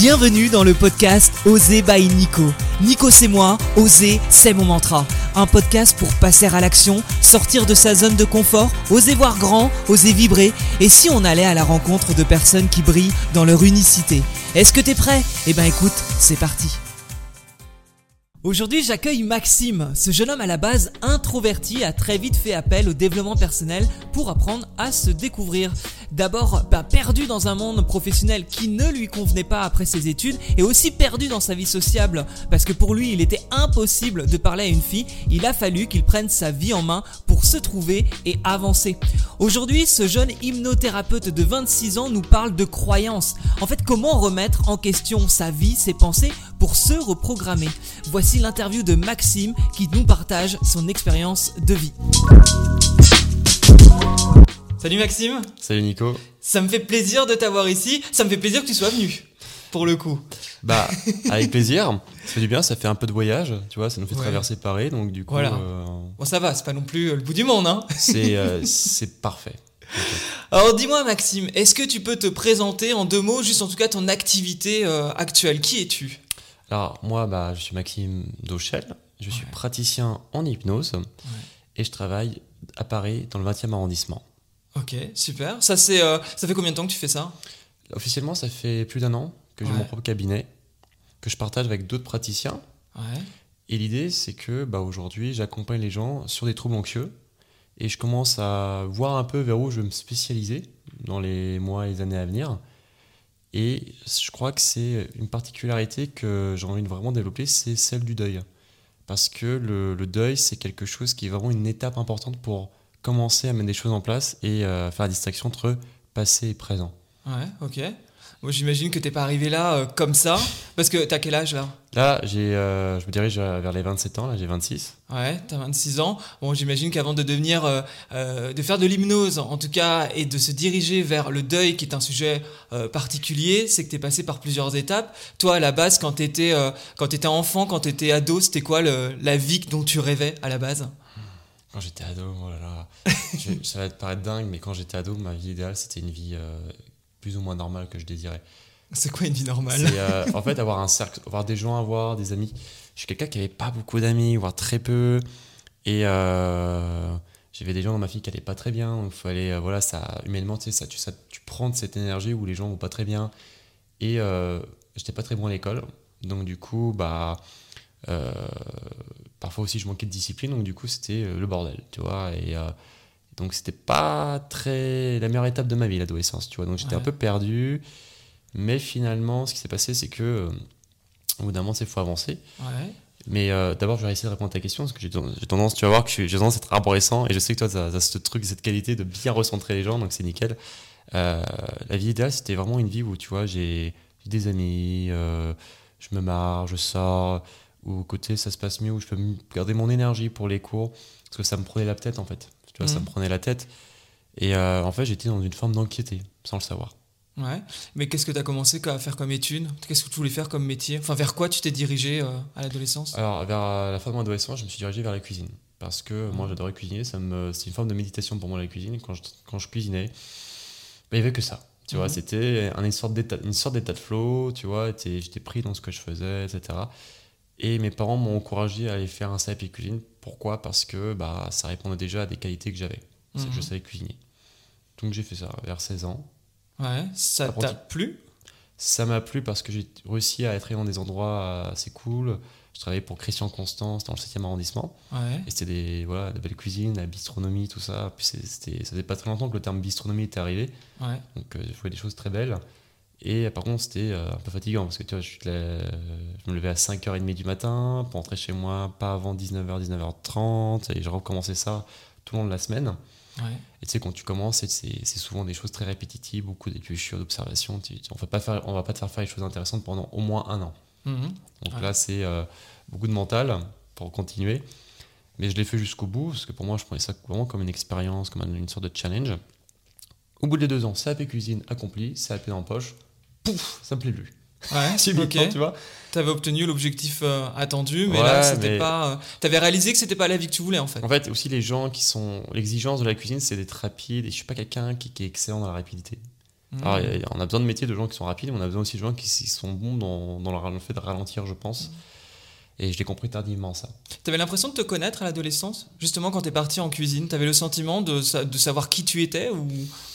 Bienvenue dans le podcast Oser by Nico. Nico c'est moi, oser c'est mon mantra. Un podcast pour passer à l'action, sortir de sa zone de confort, oser voir grand, oser vibrer. Et si on allait à la rencontre de personnes qui brillent dans leur unicité Est-ce que t'es prêt? Eh ben écoute, c'est parti. Aujourd'hui, j'accueille Maxime. Ce jeune homme à la base introverti a très vite fait appel au développement personnel pour apprendre à se découvrir. D'abord, bah, perdu dans un monde professionnel qui ne lui convenait pas après ses études et aussi perdu dans sa vie sociable parce que pour lui, il était impossible de parler à une fille. Il a fallu qu'il prenne sa vie en main pour se trouver et avancer. Aujourd'hui, ce jeune hypnothérapeute de 26 ans nous parle de croyances. En fait, comment remettre en question sa vie, ses pensées pour se reprogrammer? Voici l'interview de Maxime qui nous partage son expérience de vie. Salut Maxime Salut Nico Ça me fait plaisir de t'avoir ici, ça me fait plaisir que tu sois venu, pour le coup. Bah, avec plaisir, ça fait du bien, ça fait un peu de voyage, tu vois, ça nous fait Ouais. traverser Paris, donc du coup, Voilà. euh, Bon ça va, c'est pas non plus le bout du monde hein c'est euh, c'est parfait. Alors dis-moi Maxime, est-ce que tu peux te présenter en deux mots, juste en tout cas ton activité euh, actuelle? Qui es-tu? Alors, moi, bah, je suis Maxime Dauchel, je suis Ouais. praticien en hypnose et je travaille à Paris, dans le 20e arrondissement. Ok, super. Ça, c'est, euh, ça fait combien de temps que tu fais ça Officiellement, ça fait plus d'un an que j'ai Ouais. mon propre cabinet, que je partage avec d'autres praticiens. Ouais. Et l'idée, c'est que bah, aujourd'hui, j'accompagne les gens sur des troubles anxieux et je commence à voir un peu vers où je vais me spécialiser dans les mois et les années à venir. Et je crois que c'est une particularité que j'ai envie de vraiment développer, c'est celle du deuil. Parce que le, le deuil, c'est quelque chose qui est vraiment une étape importante pour commencer à mettre des choses en place et euh, faire la distinction entre passé et présent. Ouais, ok. Moi, j'imagine que t'es pas arrivé là euh, comme ça, parce que t'as quel âge là? Là, j'ai, euh, je me dirige vers les 27 ans, là j'ai 26. Ouais, t'as 26 ans. Bon, j'imagine qu'avant de devenir, euh, euh, de faire de l'hypnose, en tout cas, et de se diriger vers le deuil, qui est un sujet euh, particulier, c'est que t'es passé par plusieurs étapes. Toi, à la base, quand t'étais, euh, quand t'étais enfant, quand t'étais ado, c'était quoi le- la vie dont tu rêvais à la base? Quand j'étais ado, oh là là, je- ça va te paraître dingue, mais quand j'étais ado, ma vie idéale, c'était une vie euh, plus ou moins normale que je désirais. C'est quoi une vie normale euh, en fait avoir un cercle, avoir des gens à voir, des amis. Je suis quelqu'un qui avait pas beaucoup d'amis, voire très peu, et euh, j'avais des gens dans ma vie qui allaient pas très bien. Donc fallait, euh, voilà, ça humainement, tu sais, ça, tu, ça, tu prends de cette énergie où les gens vont pas très bien. Et j'étais pas très bon à l'école, donc du coup, bah euh, parfois aussi je manquais de discipline, donc du coup c'était euh, le bordel, tu vois. Et euh, donc c'était pas très la meilleure étape de ma vie l'adolescence, tu vois. Donc j'étais Ouais. un peu perdu, mais finalement ce qui s'est passé c'est que euh, au bout d'un moment c'est faut avancer. Ouais. Mais euh, d'abord je vais essayer de répondre à ta question parce que j'ai ten- j'ai tendance, tu vas voir que j'ai tendance à être arborescent et je sais que toi tu as, ce truc, cette qualité de bien recentrer les gens, donc c'est nickel. La vie idéale c'était vraiment une vie où tu vois j'ai des amis, je me marre, je sors, où au côté ça se passe mieux, où je peux garder mon énergie pour les cours, parce que ça me prenait la tête en fait. Tu vois, ça Mhm. me prenait la tête. Et euh, en fait, j'étais dans une forme d'anxiété, sans le savoir. Ouais. Mais qu'est-ce que t'as commencé à faire comme étude Qu'est-ce que tu voulais faire comme métier? Enfin, vers quoi tu t'es dirigé euh, à l'adolescence? Alors, vers euh, la fin de mon adolescence, je me suis dirigé vers la cuisine. Parce que moi, Mhm. j'adorais cuisiner. Ça me, c'est une forme de méditation pour moi, la cuisine. Quand je, quand je cuisinais, il n'y avait que ça. Tu vois, Mhm. c'était un- une sorte d'état, de flow. Tu vois, j'étais pris dans ce que je faisais, etc. Et mes parents m'ont encouragé à aller faire un CAP cuisine. Pourquoi? Parce que bah, ça répondait déjà à des qualités que j'avais. C'est que Je Mhm. savais cuisiner. Donc j'ai fait ça vers 16 ans. Ouais. Ça t'a plu? Ça m'a plu parce que j'ai réussi à être dans des endroits assez cool. Je travaillais pour Christian Constance dans le 7e arrondissement. Ouais. Et c'était des, voilà, de belles cuisines, la bistronomie, tout ça. Puis c'était, ça faisait pas très longtemps que le terme bistronomie était arrivé. Ouais. Donc euh, je voyais des choses très belles. Et euh, par contre, c'était euh, un peu fatigant parce que tu vois, je, me levais à 5h30 du matin pour rentrer chez moi pas avant 19h, 19h30. Et je recommençais ça tout le long de la semaine. Ouais. Et tu sais, quand tu commences, c'est, souvent des choses très répétitives, beaucoup d'études, d'observations. On on va pas te faire faire les choses intéressantes pendant au moins un an. Mhm. Donc Ouais. là, c'est euh, beaucoup de mental pour continuer. Mais je l'ai fait jusqu'au bout, parce que pour moi, je prenais ça vraiment comme une expérience, comme une sorte de challenge. Au bout des deux ans, CAP cuisine accompli, CAP en poche, pouf, ça me plaît plus. Ouais. Subitement, ok. tu vois. T'avais obtenu l'objectif euh, attendu, mais Ouais, là, c'était mais- pas. euh, T'avais réalisé que c'était pas la vie que tu voulais en fait. En fait, aussi, les gens qui sont. L'exigence de la cuisine, c'est d'être rapide. Et je suis pas quelqu'un qui, qui est excellent dans la rapidité. Mmh. Alors, a- on a besoin de métiers de gens qui sont rapides, mais on a besoin aussi de gens qui, qui sont bons dans, dans le fait de ralentir, je pense. Et je l'ai compris tardivement, ça. T'avais l'impression de te connaître à l'adolescence? Justement, quand t'es parti en cuisine, t'avais le sentiment de, sa- de savoir qui tu étais ou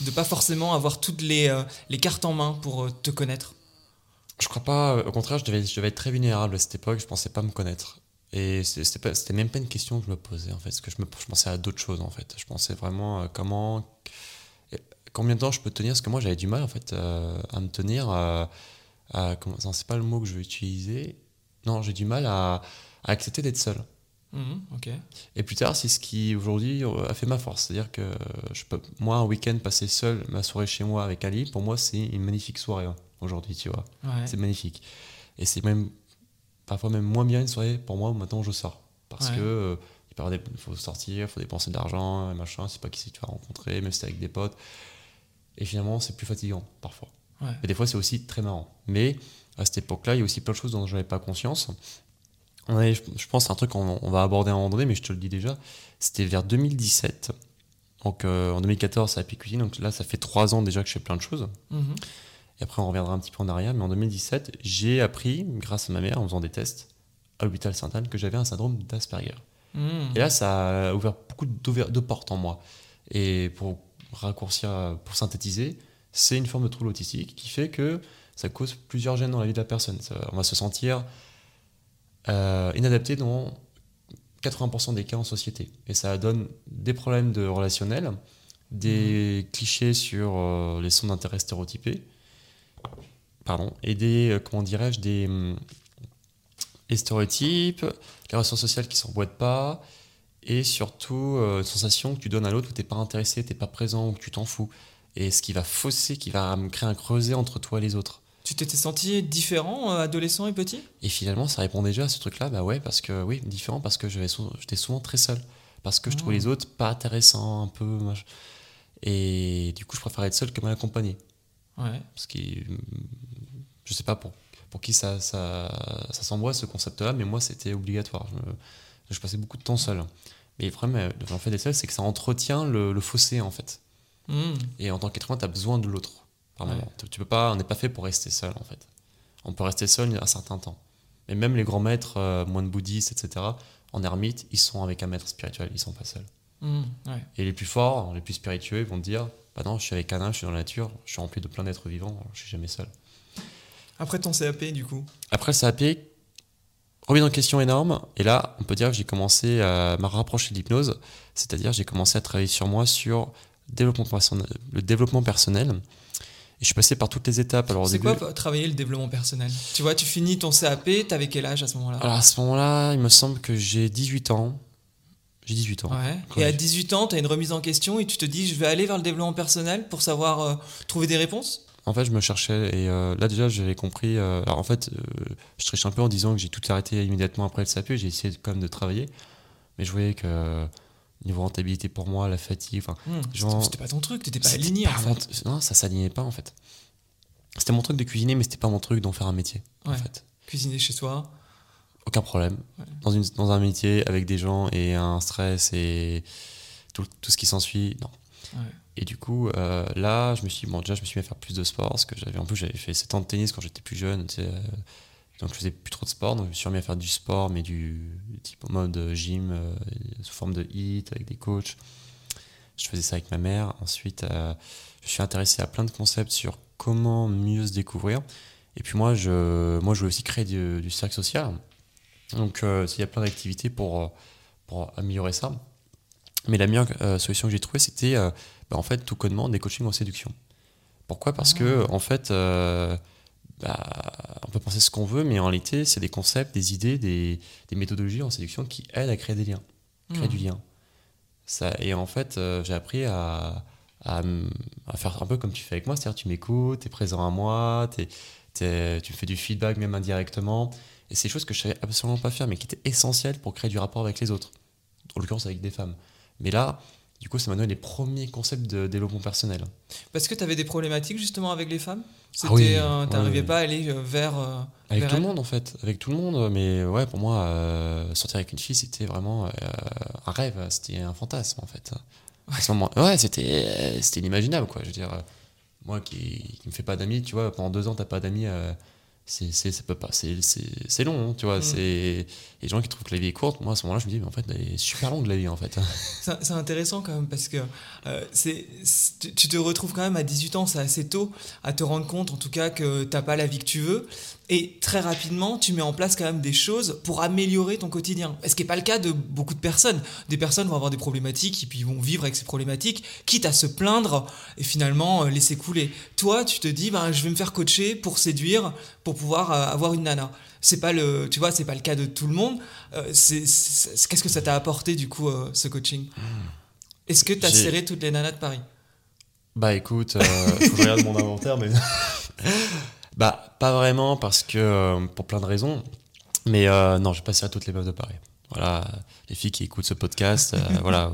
de pas forcément avoir toutes les, euh, les cartes en main pour euh, te connaître? Je crois pas, au contraire, je devais, je devais être très vulnérable à cette époque, je pensais pas me connaître. Et c'était même pas une question que je me posais, en fait, parce que je, me, je pensais à d'autres choses, en fait. Je pensais vraiment euh, comment. Combien de temps je peux tenir Parce que moi, j'avais du mal, en fait, euh, à me tenir. euh, c'est pas le mot que je veux utiliser. Non, j'ai du mal à, à accepter d'être seul. Mhm. Et plus tard, c'est ce qui aujourd'hui euh, a fait ma force. C'est-à-dire que je peux, moi, un week-end passer seul, ma soirée chez moi avec Ali, pour moi, c'est une magnifique soirée hein, aujourd'hui, tu vois. Ouais. C'est magnifique. Et c'est même parfois même moins bien une soirée pour moi maintenant où je sors. Parce Ouais. que euh, il faut sortir, il faut dépenser de l'argent, machin, c'est pas qui c'est que tu vas rencontrer, même si c'est avec des potes. Et finalement, c'est plus fatigant parfois. Ouais. Et des fois, c'est aussi très marrant. Mais à cette époque-là, il y a aussi plein de choses dont je n'avais pas conscience. On avait- je, pense un truc qu'on on va aborder à un moment donné, mais je te le dis déjà. C'était vers 2017. Donc euh, en 2014, c'est Happy Cuisine. Donc là, ça fait trois ans déjà que je fais plein de choses. Mhm. Et après, on reviendra un petit peu en arrière. Mais en 2017, j'ai appris, grâce à ma mère, en faisant des tests à l'hôpital Sainte-Anne, que j'avais un syndrome d'Asperger. Mhm. Et là, ça a ouvert beaucoup de portes en moi. Et pour raccourcir, pour synthétiser, c'est une forme de trouble autistique qui fait que ça cause plusieurs gènes dans la vie de la personne. On va se sentir euh, inadapté dans 80% des cas en société. Et ça donne des problèmes de des clichés sur euh, les centres d'intérêt stéréotypés, pardon, et des, euh, comment dirais-je, des, hum, des stéréotypes, les relations sociales qui s'emboîtent pas, et surtout une sensation que tu donnes à l'autre où t'es pas intéressé, t'es pas présent, ou que tu t'en fous. Et ce qui va fausser, qui va créer un creuset entre toi et les autres. Tu t'étais senti différent, euh, adolescent et petit? Et finalement, ça répond déjà à ce truc-là, bah ouais, parce que oui, différent, parce que j'étais souvent très seul. Parce que je trouvais Ah. les autres pas intéressants, un peu. Et du coup, je préférais être seul que mal accompagné. Ouais. Parce que je sais pas pour, pour qui ça, ça, ça s'envoie ce concept-là, mais moi c'était obligatoire. Je, me- je passais beaucoup de temps seul. Mais le fait d'être seul, c'est que ça entretient le, le fossé en fait. Mhm. Et en tant qu'être humain, tu as besoin de l'autre. Par moment. Tu, tu peux pas, on n'est pas fait pour rester seul en fait. On peut rester seul un certain temps. Mais même les grands maîtres, euh, moines bouddhistes, etc., en ermite, ils sont avec un maître spirituel, ils sont pas seuls. Ouais. Et les plus forts, les plus spiritueux, ils vont te dire Bah non, je suis avec un je suis dans la nature, je suis rempli de plein d'êtres vivants, je suis jamais seul. Après ton CAP, du coup? Après le CAP, remise en question énorme. Et là, on peut dire que j'ai commencé à me rapprocher de l'hypnose. C'est-à-dire, j'ai commencé à travailler sur moi, sur développement le développement personnel. Et je suis passé par toutes les étapes. Alors, C'est début- quoi euh, travailler le développement personnel? Tu vois, tu finis ton CAP, t'avais quel âge à ce moment-là? Alors, à ce moment-là, il me semble que j'ai 18 ans. J'ai 18 ans. Ouais. Et à j'ai- 18 ans, tu as une remise en question et tu te dis, je vais aller vers le développement personnel pour savoir euh, trouver des réponses? En fait, je me cherchais et euh, là déjà, j'avais compris. euh, alors en fait, je triche un peu en disant que j'ai tout arrêté immédiatement après le CAP. J'ai essayé quand même de travailler, mais je voyais que niveau rentabilité pour moi, la fatigue, enfin, Hmm, c'était- pas ton truc, t'étais pas aligné. en fait. Non, ça s'alignait pas en fait. C'était mon truc de cuisiner, mais c'était pas mon truc d'en faire un métier. En fait, Cuisiner chez soi. aucun problème. Ouais. Dans, une, dans un métier avec des gens et un stress et tout, tout ce qui s'ensuit, non. Ouais. Et du coup, euh, là, je me suis bon, déjà, je me suis mis à faire plus de sport, parce que j'avais, en plus, j'avais fait 7 ans de tennis quand j'étais plus jeune, tu sais, euh, donc je faisais plus trop de sport, donc je me suis remis à faire du sport, mais du type en mode gym, euh, sous forme de hit, avec des coachs. Je faisais ça avec ma mère. Ensuite, euh, je suis intéressé à plein de concepts sur comment mieux se découvrir. Et puis moi, je, moi, je voulais aussi créer du, du cercle social. Donc, euh, il y a plein d'activités pour, euh, pour améliorer ça. Mais la meilleure euh, solution que j'ai trouvée, c'était euh, bah, en fait tout connement des coachings en séduction. Pourquoi? Parce que en fait, euh, bah, on peut penser ce qu'on veut, mais en réalité, c'est des concepts, des idées, des, des méthodologies en séduction qui aident à créer des liens, créer Hmm. du lien. Ça, et en fait, euh, j'ai appris à, à, m- à faire un peu comme tu fais avec moi, c'est-à-dire tu m'écoutes, tu es présent à moi, tu me fais du feedback même indirectement. Et c'est des choses que je savais absolument pas faire, mais qui étaient essentielles pour créer du rapport avec les autres, en l'occurrence avec des femmes. Mais là, du coup, ça m'a donné les premiers concepts de développement personnel. Parce que t'avais des problématiques justement avec les femmes? Ah oui, euh, T'arrivais ouais, pas à aller euh, vers. euh, Avec vers tout le monde en fait, avec tout le monde. Mais ouais, pour moi, euh, sortir avec une fille, c'était vraiment un rêve, c'était un fantasme en fait. À ce moment, ouais, c'était, c'était inimaginable quoi. Je veux dire, moi qui, qui me fait pas d'amis, tu vois, pendant deux ans, t'as pas d'amis, c'est, ça peut pas, c'est, c'est, c'est long, hein, tu vois. Mm. C'est les gens qui trouvent que la vie est courte. Moi, à ce moment-là, je me dis, mais en fait, elle est super longue la vie, en fait. C'est intéressant quand même parce que euh, c'est, c'est- tu- tu te retrouves quand même à 18 ans, c'est assez tôt, à te rendre compte en tout cas que t'as pas la vie que tu veux. Et très rapidement, tu mets en place quand même des choses pour améliorer ton quotidien. Ce qui n'est pas le cas de beaucoup de personnes. Des personnes vont avoir des problématiques et puis vont vivre avec ces problématiques, quitte à se plaindre et finalement euh, laisser couler. Toi, tu te dis, ben, je vais me faire coacher pour séduire, pour pouvoir euh, avoir une nana. C'est pas le, tu vois, c'est pas le cas de tout le monde. Euh, qu'est-ce que ça t'a apporté du coup ce coaching? Est-ce que tu as serré toutes les nanas de Paris? Bah écoute, faut que je regarde mon inventaire, mais. bah, pas vraiment, parce que. euh, pour plein de raisons. Mais euh, non, je vais pas serrer toutes les meufs de Paris. Voilà, les filles qui écoutent ce podcast, euh, voilà,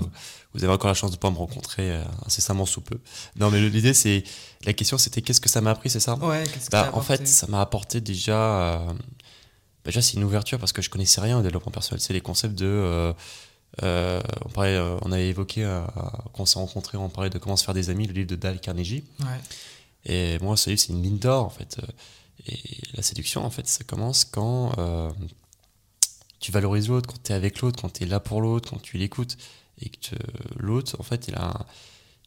vous- avez encore la chance de pas me rencontrer incessamment sous peu. Non, mais l'idée, c'est. La question, c'était qu'est-ce que ça m'a appris, c'est ça? Ouais, qu'est-ce que Bah, ça en fait, ça m'a apporté déjà. bah, déjà, c'est une ouverture parce que je connaissais rien au développement personnel. C'est les concepts de. euh, euh, on, parlait, euh, on avait évoqué, quand on s'est rencontrés, on parlait de comment se faire des amis, le livre de Dale Carnegie. Ouais. Et moi, ce livre, c'est une mine d'or, en fait. Et la séduction, en fait, ça commence quand euh, tu valorises l'autre, quand tu es avec l'autre, quand tu es là pour l'autre, quand tu l'écoutes. Et que l'autre, en fait, il a,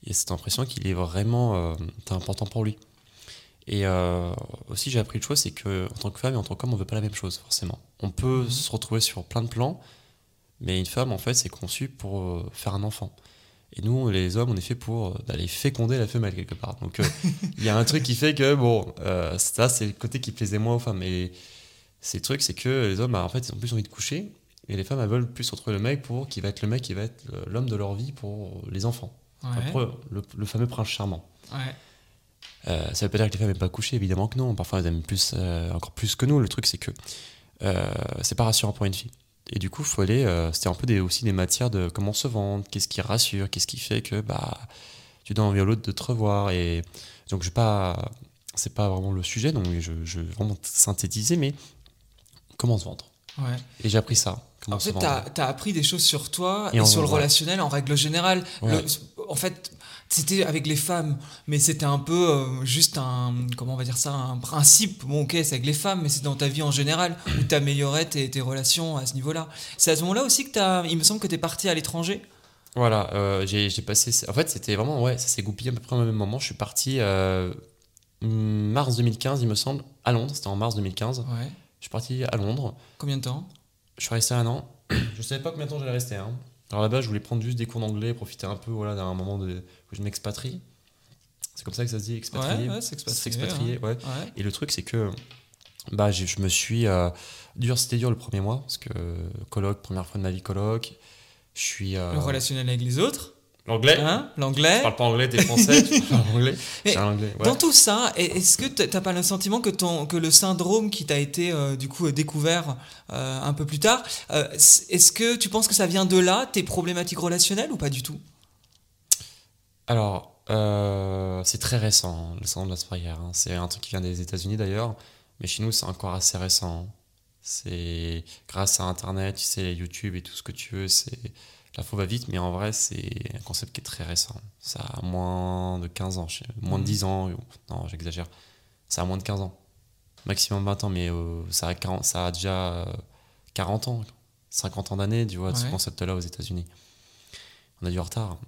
il a cette impression qu'il est vraiment euh, important pour lui. Et euh, aussi, j'ai appris une chose, c'est que en tant que femme et en tant qu'homme, on veut pas la même chose, forcément. On peut Mhm. se retrouver sur plein de plans, mais une femme, en fait, c'est conçu pour faire un enfant. Et nous, les hommes, on est fait pour euh, d'aller féconder la femelle quelque part. Donc, euh, il y a un truc qui fait que, bon, euh, ça, c'est le côté qui plaisait moins aux femmes. Et c'est le truc, c'est que les hommes, bah, en fait, ils ont plus envie de coucher. Et les femmes, elles veulent plus retrouver le mec pour qui va être le mec qui va être l'homme de leur vie pour les enfants. Ouais. Le, le fameux prince charmant. ouais. Euh, ça veut pas dire que les femmes n'aiment pas coucher, évidemment que non. Parfois, elles aiment plus, euh, encore plus que nous. Le truc, c'est que euh, c'est pas rassurant pour une fille. Et du coup, faut aller. euh, C'était un peu des, aussi des matières de comment se vendre, qu'est-ce qui rassure, qu'est-ce qui fait que bah tu donnes envie à l'autre de te revoir. Et donc, je pas. C'est pas vraiment le sujet, donc je, je vais vraiment synthétiser, mais comment se vendre? ouais. Et j'ai appris ça. Comment En fait, tu as, appris des choses sur toi Et sur le relationnel en règle générale. Ouais. Le- en fait, c'était avec les femmes, mais c'était un peu euh, juste un, comment on va dire ça, un principe. Bon, ok, c'est avec les femmes, mais c'est dans ta vie en général où tu améliorais tes, tes relations à ce niveau-là. C'est à ce moment-là aussi que tu il me semble que tu es parti à l'étranger. Voilà, euh, j'ai j'ai passé. En fait, c'était vraiment. Ouais, ça s'est goupillé à peu près au même moment. Je suis parti euh, mars 2015, il me semble, à Londres. C'était en mars 2015. Ouais. Je suis parti à Londres. Combien de temps? Je suis resté un an. Je savais pas combien de temps j'allais rester. Hein. Alors là-bas, je voulais prendre juste des cours d'anglais, profiter un peu voilà, d'un moment de, où je m'expatrie. C'est comme ça que ça se dit, expatrié. Ouais, ouais, s'expatrier, ouais. Et le truc, c'est que bah, j'ai- je me suis. euh, dur, c'était dur le premier mois, parce que euh, colloque, première fois de ma vie, colloque. Je suis. euh, Le relationnel avec les autres, L'anglais? Hein, Tu l'anglais. parles pas anglais, t'es français, tu parles anglais. Mais C'est un anglais, ouais. Dans tout ça, est-ce que t'as pas le sentiment que, ton, que le syndrome qui t'a été euh, du coup euh, découvert euh, un peu plus tard, euh, est-ce que tu penses que ça vient de là, tes problématiques relationnelles ou pas du tout? Alors, c'est très récent, le syndrome de l'Asperger. hein. C'est un truc qui vient des États-Unis d'ailleurs, mais chez nous, c'est encore assez récent. C'est grâce à Internet, tu sais, YouTube et tout ce que tu veux, c'est l'info va vite, mais en vrai, c'est un concept qui est très récent. Ça a moins de 15 ans, moins de Mhm. 10 ans, ou- non, j'exagère. Ça a moins de 15 ans, maximum 20 ans, mais euh, ça, a 40 ça a déjà euh, 40 ans, 50 ans d'années, tu vois, de ce concept-là aux États-Unis. On a du retard.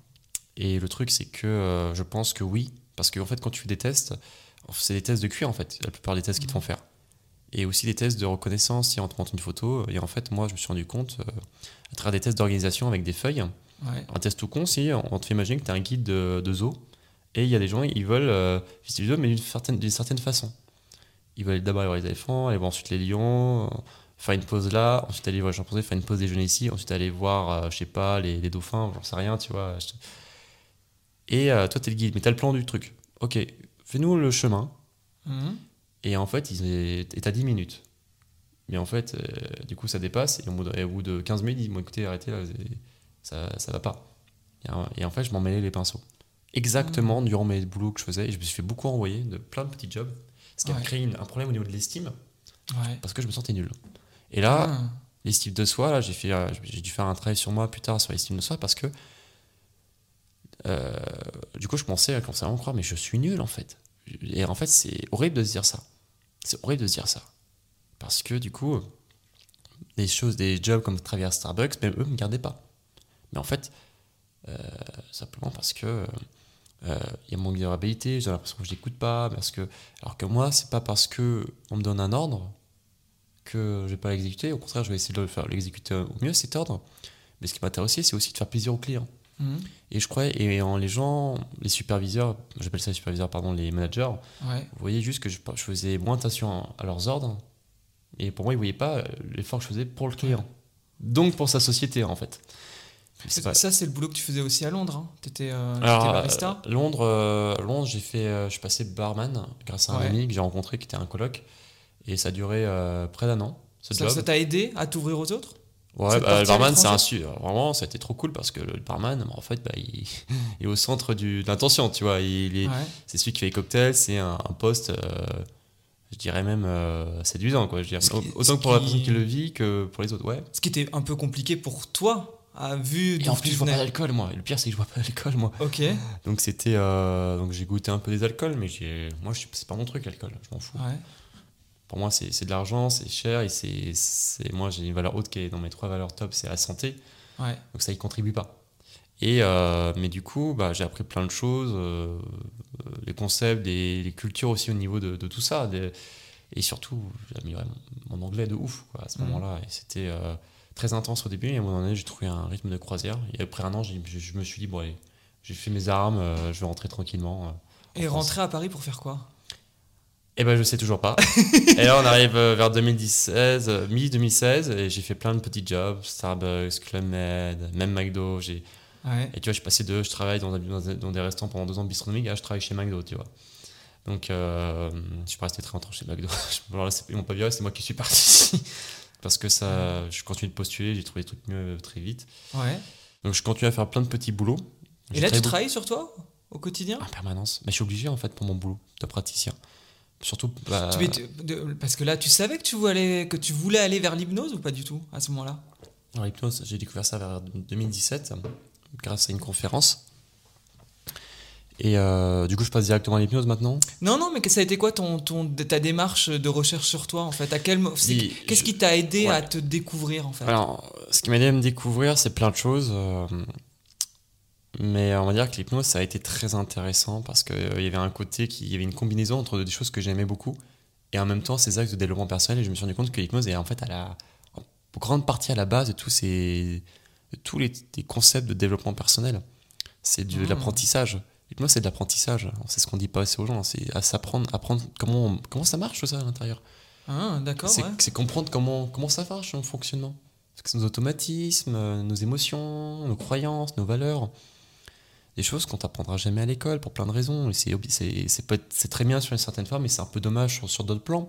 Et le truc, c'est que euh, je pense que oui, parce qu'en fait, quand tu fais des tests, c'est des tests de QI en fait, la plupart des tests qu'ils te font faire. Et aussi des tests de reconnaissance, si on te montre une photo. Et en fait, moi, je me suis rendu compte, euh, à travers des tests d'organisation avec des feuilles, Ouais. un test tout con, si on te fait imaginer que tu es un guide de, de zoo, et il y a des gens, ils veulent euh, visiter le zoo, mais d'une certaine, certaine façon. Ils veulent d'abord aller voir les éléphants, aller voir ensuite les lions, euh, faire une pause là, ensuite aller voir les chimpanzés, faire une pause déjeuner ici, ensuite aller voir, euh, je sais pas, les, les dauphins, j'en sais rien, tu vois. Et euh, toi, tu es le guide, mais tu as le plan du truc. Ok, fais-nous le chemin, Mhm. Et en fait, il est- et t'as 10 minutes. Mais en fait, euh, du coup, ça dépasse. Et au bout de, au bout de 15 minutes, il dit Bon, écoutez, arrêtez là, ça, ça va pas. Et, en- en fait, je m'en mêlais les pinceaux. Exactement durant mes boulots que je faisais. Et je me suis fait beaucoup envoyer de plein de petits jobs. Ce qui a créé un problème au niveau de l'estime Ouais. parce que je me sentais nul. Et là, Ah. l'estime de soi, là, j'ai fait, euh, j'ai dû faire un travail sur moi plus tard sur l'estime de soi parce que euh, du coup, je commençais à commencer à vraiment croire, mais je suis nul en fait. Et en fait, c'est horrible de se dire ça. C'est horrible de se dire ça. Parce que du coup, des choses, des jobs comme travailler Starbucks, même eux ne me gardaient pas. Mais en fait, euh, simplement parce que euh, il y a manque de durabilité, j'ai l'impression que je n'écoute pas, parce que, alors que moi, c'est pas parce que on me donne un ordre que je vais pas l'exécuter, au contraire, je vais essayer de l'exécuter au mieux cet ordre. Mais ce qui m'intéresse aussi, c'est aussi de faire plaisir aux clients. Mhm. Et je crois, et en les gens, les superviseurs, j'appelle ça les superviseurs, pardon, les managers, Ouais. vous voyez juste que je, je faisais moins attention à leurs ordres. Et pour moi, ils ne voyaient pas l'effort que je faisais pour le client. Donc pour sa société, en fait. C'est pas- Ça, c'est le boulot que tu faisais aussi à Londres. Hein. Tu étais, Alors, barista. euh, Londres, euh, Londres j'ai fait, euh, je suis passé barman grâce à un Ouais. ami que j'ai rencontré qui était un coloc. Et ça a duré euh, près d'un an, ce ça t'a aidé à t'ouvrir aux autres? Ouais, bah, le à barman, c'est un su. Vraiment, ça a été trop cool parce que le barman, bah, en fait, bah, il, est au centre du, de l'intention, tu vois. Il est, Ouais. C'est celui qui fait les cocktails, c'est un, un poste, euh, je dirais même euh, séduisant, quoi. Je dirais. Qui- Autant pour la personne qui le vit que pour les autres, ouais. Ce qui était un peu compliqué pour toi, à vu Et en plus, je bois pas d'alcool, moi. Le pire, c'est que je bois pas d'alcool, moi. Ok. Donc c'était, euh, donc j'ai goûté un peu des alcools, mais j'ai, moi, je suis- c'est pas mon truc l'alcool. Je m'en fous. Ouais. Pour moi, c'est de l'argent, c'est cher et c'est, moi, j'ai une valeur haute qui est dans mes trois valeurs top, c'est la santé. Ouais. Donc ça y contribue pas. Et euh, mais du coup, bah, j'ai appris plein de choses, euh, les concepts, les cultures aussi au niveau de, de tout ça. des- et surtout, j'ai amélioré mon, mon anglais de ouf quoi, à ce Mhm. moment-là. Et c'était euh, très intense au début. Et à un moment donné, j'ai trouvé un rythme de croisière. Et après un an, je, je me suis dit, bon, allez, j'ai fait mes armes, je vais rentrer tranquillement. Et France. rentrer à Paris pour faire quoi? Et ben, je sais toujours pas. et là, on arrive euh, vers 2016, euh, mi-2016, et j'ai fait plein de petits jobs Starbucks, Club Med, même McDo. J'ai Ouais. et tu vois, je suis passé de je travaille dans, dans des- dans des restaurants pendant deux ans de bistronomie à je travaille chez McDo, tu vois. Donc, euh, je suis pas resté très longtemps chez McDo. Alors là, c'est- ils m'ont pas viré, c'est moi qui suis parti. Parce que ça, je continue de postuler, j'ai trouvé des trucs mieux très vite. Ouais. Donc, je continue à faire plein de petits boulots. Et là, tu travailles sur toi au quotidien? En permanence. Mais je suis obligé, en fait, pour mon boulot de praticien. Surtout, bah, Tu- mais tu- de- Parce que là, tu savais que tu voulais, que tu voulais aller vers l'hypnose ou pas du tout à ce moment-là? L'hypnose, j'ai découvert ça vers 2017 grâce à une conférence. Et euh, du coup, je passe directement à l'hypnose maintenant? Non, non, mais que ça a été quoi ton, ton, ta démarche de recherche sur toi en fait? À quel, Qu'est-ce qui t'a aidé ouais. à te découvrir en fait? Alors, ce qui m'a aidé à me découvrir, c'est plein de choses. Euh, mais on va dire que l'hypnose, ça a été très intéressant parce qu'il y avait un côté, qui, il y avait une combinaison entre des choses que j'aimais beaucoup et en même temps ces axes de développement personnel. Et je me suis rendu compte que l'hypnose est en fait à la en grande partie à la base de tous, ces, de tous les, des concepts de développement personnel. C'est de Ah. l'apprentissage. L'hypnose, c'est de l'apprentissage. C'est ce qu'on dit pas assez aux gens. C'est à s'apprendre, apprendre comment, on- comment ça marche tout ça à l'intérieur. Ah, d'accord, C'est ouais. comprendre comment, comment ça marche, son fonctionnement. Parce que c'est nos automatismes, euh, nos émotions, nos croyances, nos valeurs. Des choses qu'on t'apprendra jamais à l'école pour plein de raisons. Et c'est très bien sur une certaine forme, mais c'est un peu dommage sur, sur d'autres plans.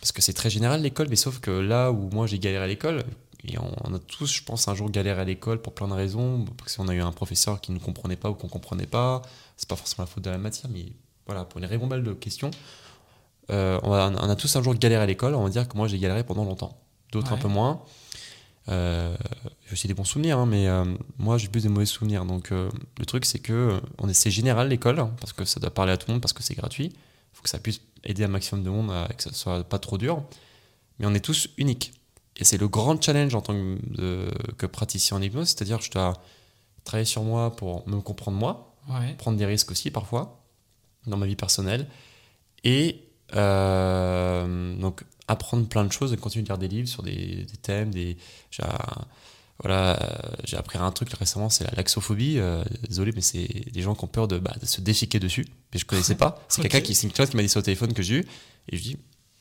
Parce que c'est très général l'école, mais sauf que là où moi j'ai galéré à l'école, et on, on a tous, je pense, un jour galéré à l'école pour plein de raisons, parce qu'on a eu un professeur qui ne comprenait pas ou qu'on comprenait pas, c'est pas forcément la faute de la matière, mais voilà, pour une ribambelle de questions, euh, on, a, on a tous un jour galéré à l'école, on va dire que moi j'ai galéré pendant longtemps, d'autres Ouais. un peu moins. Euh, j'ai aussi des bons souvenirs, hein, mais euh, moi j'ai plus des mauvais souvenirs. Donc euh, le truc c'est que on est, c'est général l'école, hein, parce que ça doit parler à tout le monde, parce que c'est gratuit. Il faut que ça puisse aider un maximum de monde, à, que ça soit pas trop dur. Mais on est tous uniques. Et c'est le grand challenge en tant que, de- que praticien en hypnose, c'est-à-dire que je dois travailler sur moi pour me comprendre moi, Ouais. prendre des risques aussi parfois dans ma vie personnelle et donc apprendre plein de choses et continuer de lire des livres sur des, des thèmes des j'ai voilà euh, j'ai appris un truc récemment c'est la laxophobie. Euh, désolé mais c'est des gens qui ont peur de, bah, de se déchiquer dessus. Mais je connaissais pas. C'est quelqu'un qui c'est une classe qui m'a dit ça au téléphone que j'ai eu. Et je dis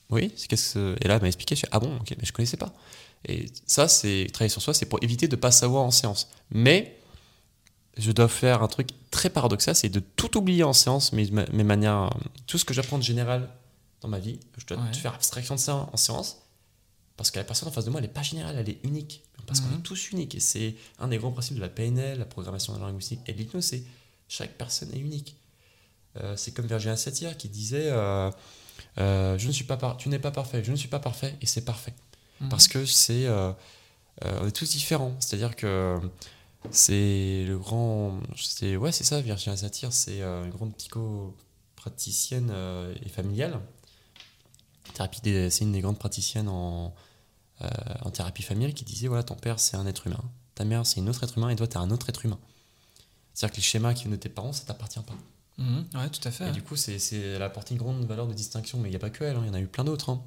oui c'est qu'est-ce que et là elle m'a expliqué je fais ah bon ok mais je connaissais pas. Et ça c'est travailler sur soi c'est pour éviter de pas savoir en séance. Mais je dois faire un truc très paradoxal, c'est de tout oublier en séance, mes, mes manières, tout ce que j'apprends de général dans ma vie, je dois Ouais. faire abstraction de ça en séance, parce que la personne en face de moi, elle n'est pas générale, elle est unique, parce qu'on Mhm. est tous uniques, et c'est un des grands principes de la PNL, la programmation linguistique et de l'hypnose, c'est chaque personne est unique. Euh, c'est comme Virginia Satir qui disait, euh, euh, je ne suis pas par- tu n'es pas parfait, je ne suis pas parfait, et c'est parfait Mhm. parce que c'est on est tous différents c'est à dire que c'est le grand ouais c'est ça Virginia Satir c'est une grande psycho praticienne et familiale. Thérapie des- c'est une des grandes praticiennes en, euh, en thérapie familiale qui disait voilà, ton père, c'est un être humain. Ta mère, c'est un autre être humain et toi, tu es un autre être humain. C'est-à-dire que les schémas qui viennent de tes parents, ça t'appartient pas. Mhm. Ouais, tout à fait. Et du coup, c'est, c'est, elle a apporté une grande valeur de distinction, mais il n'y a pas que elle, hein, il y en a eu plein d'autres. hein.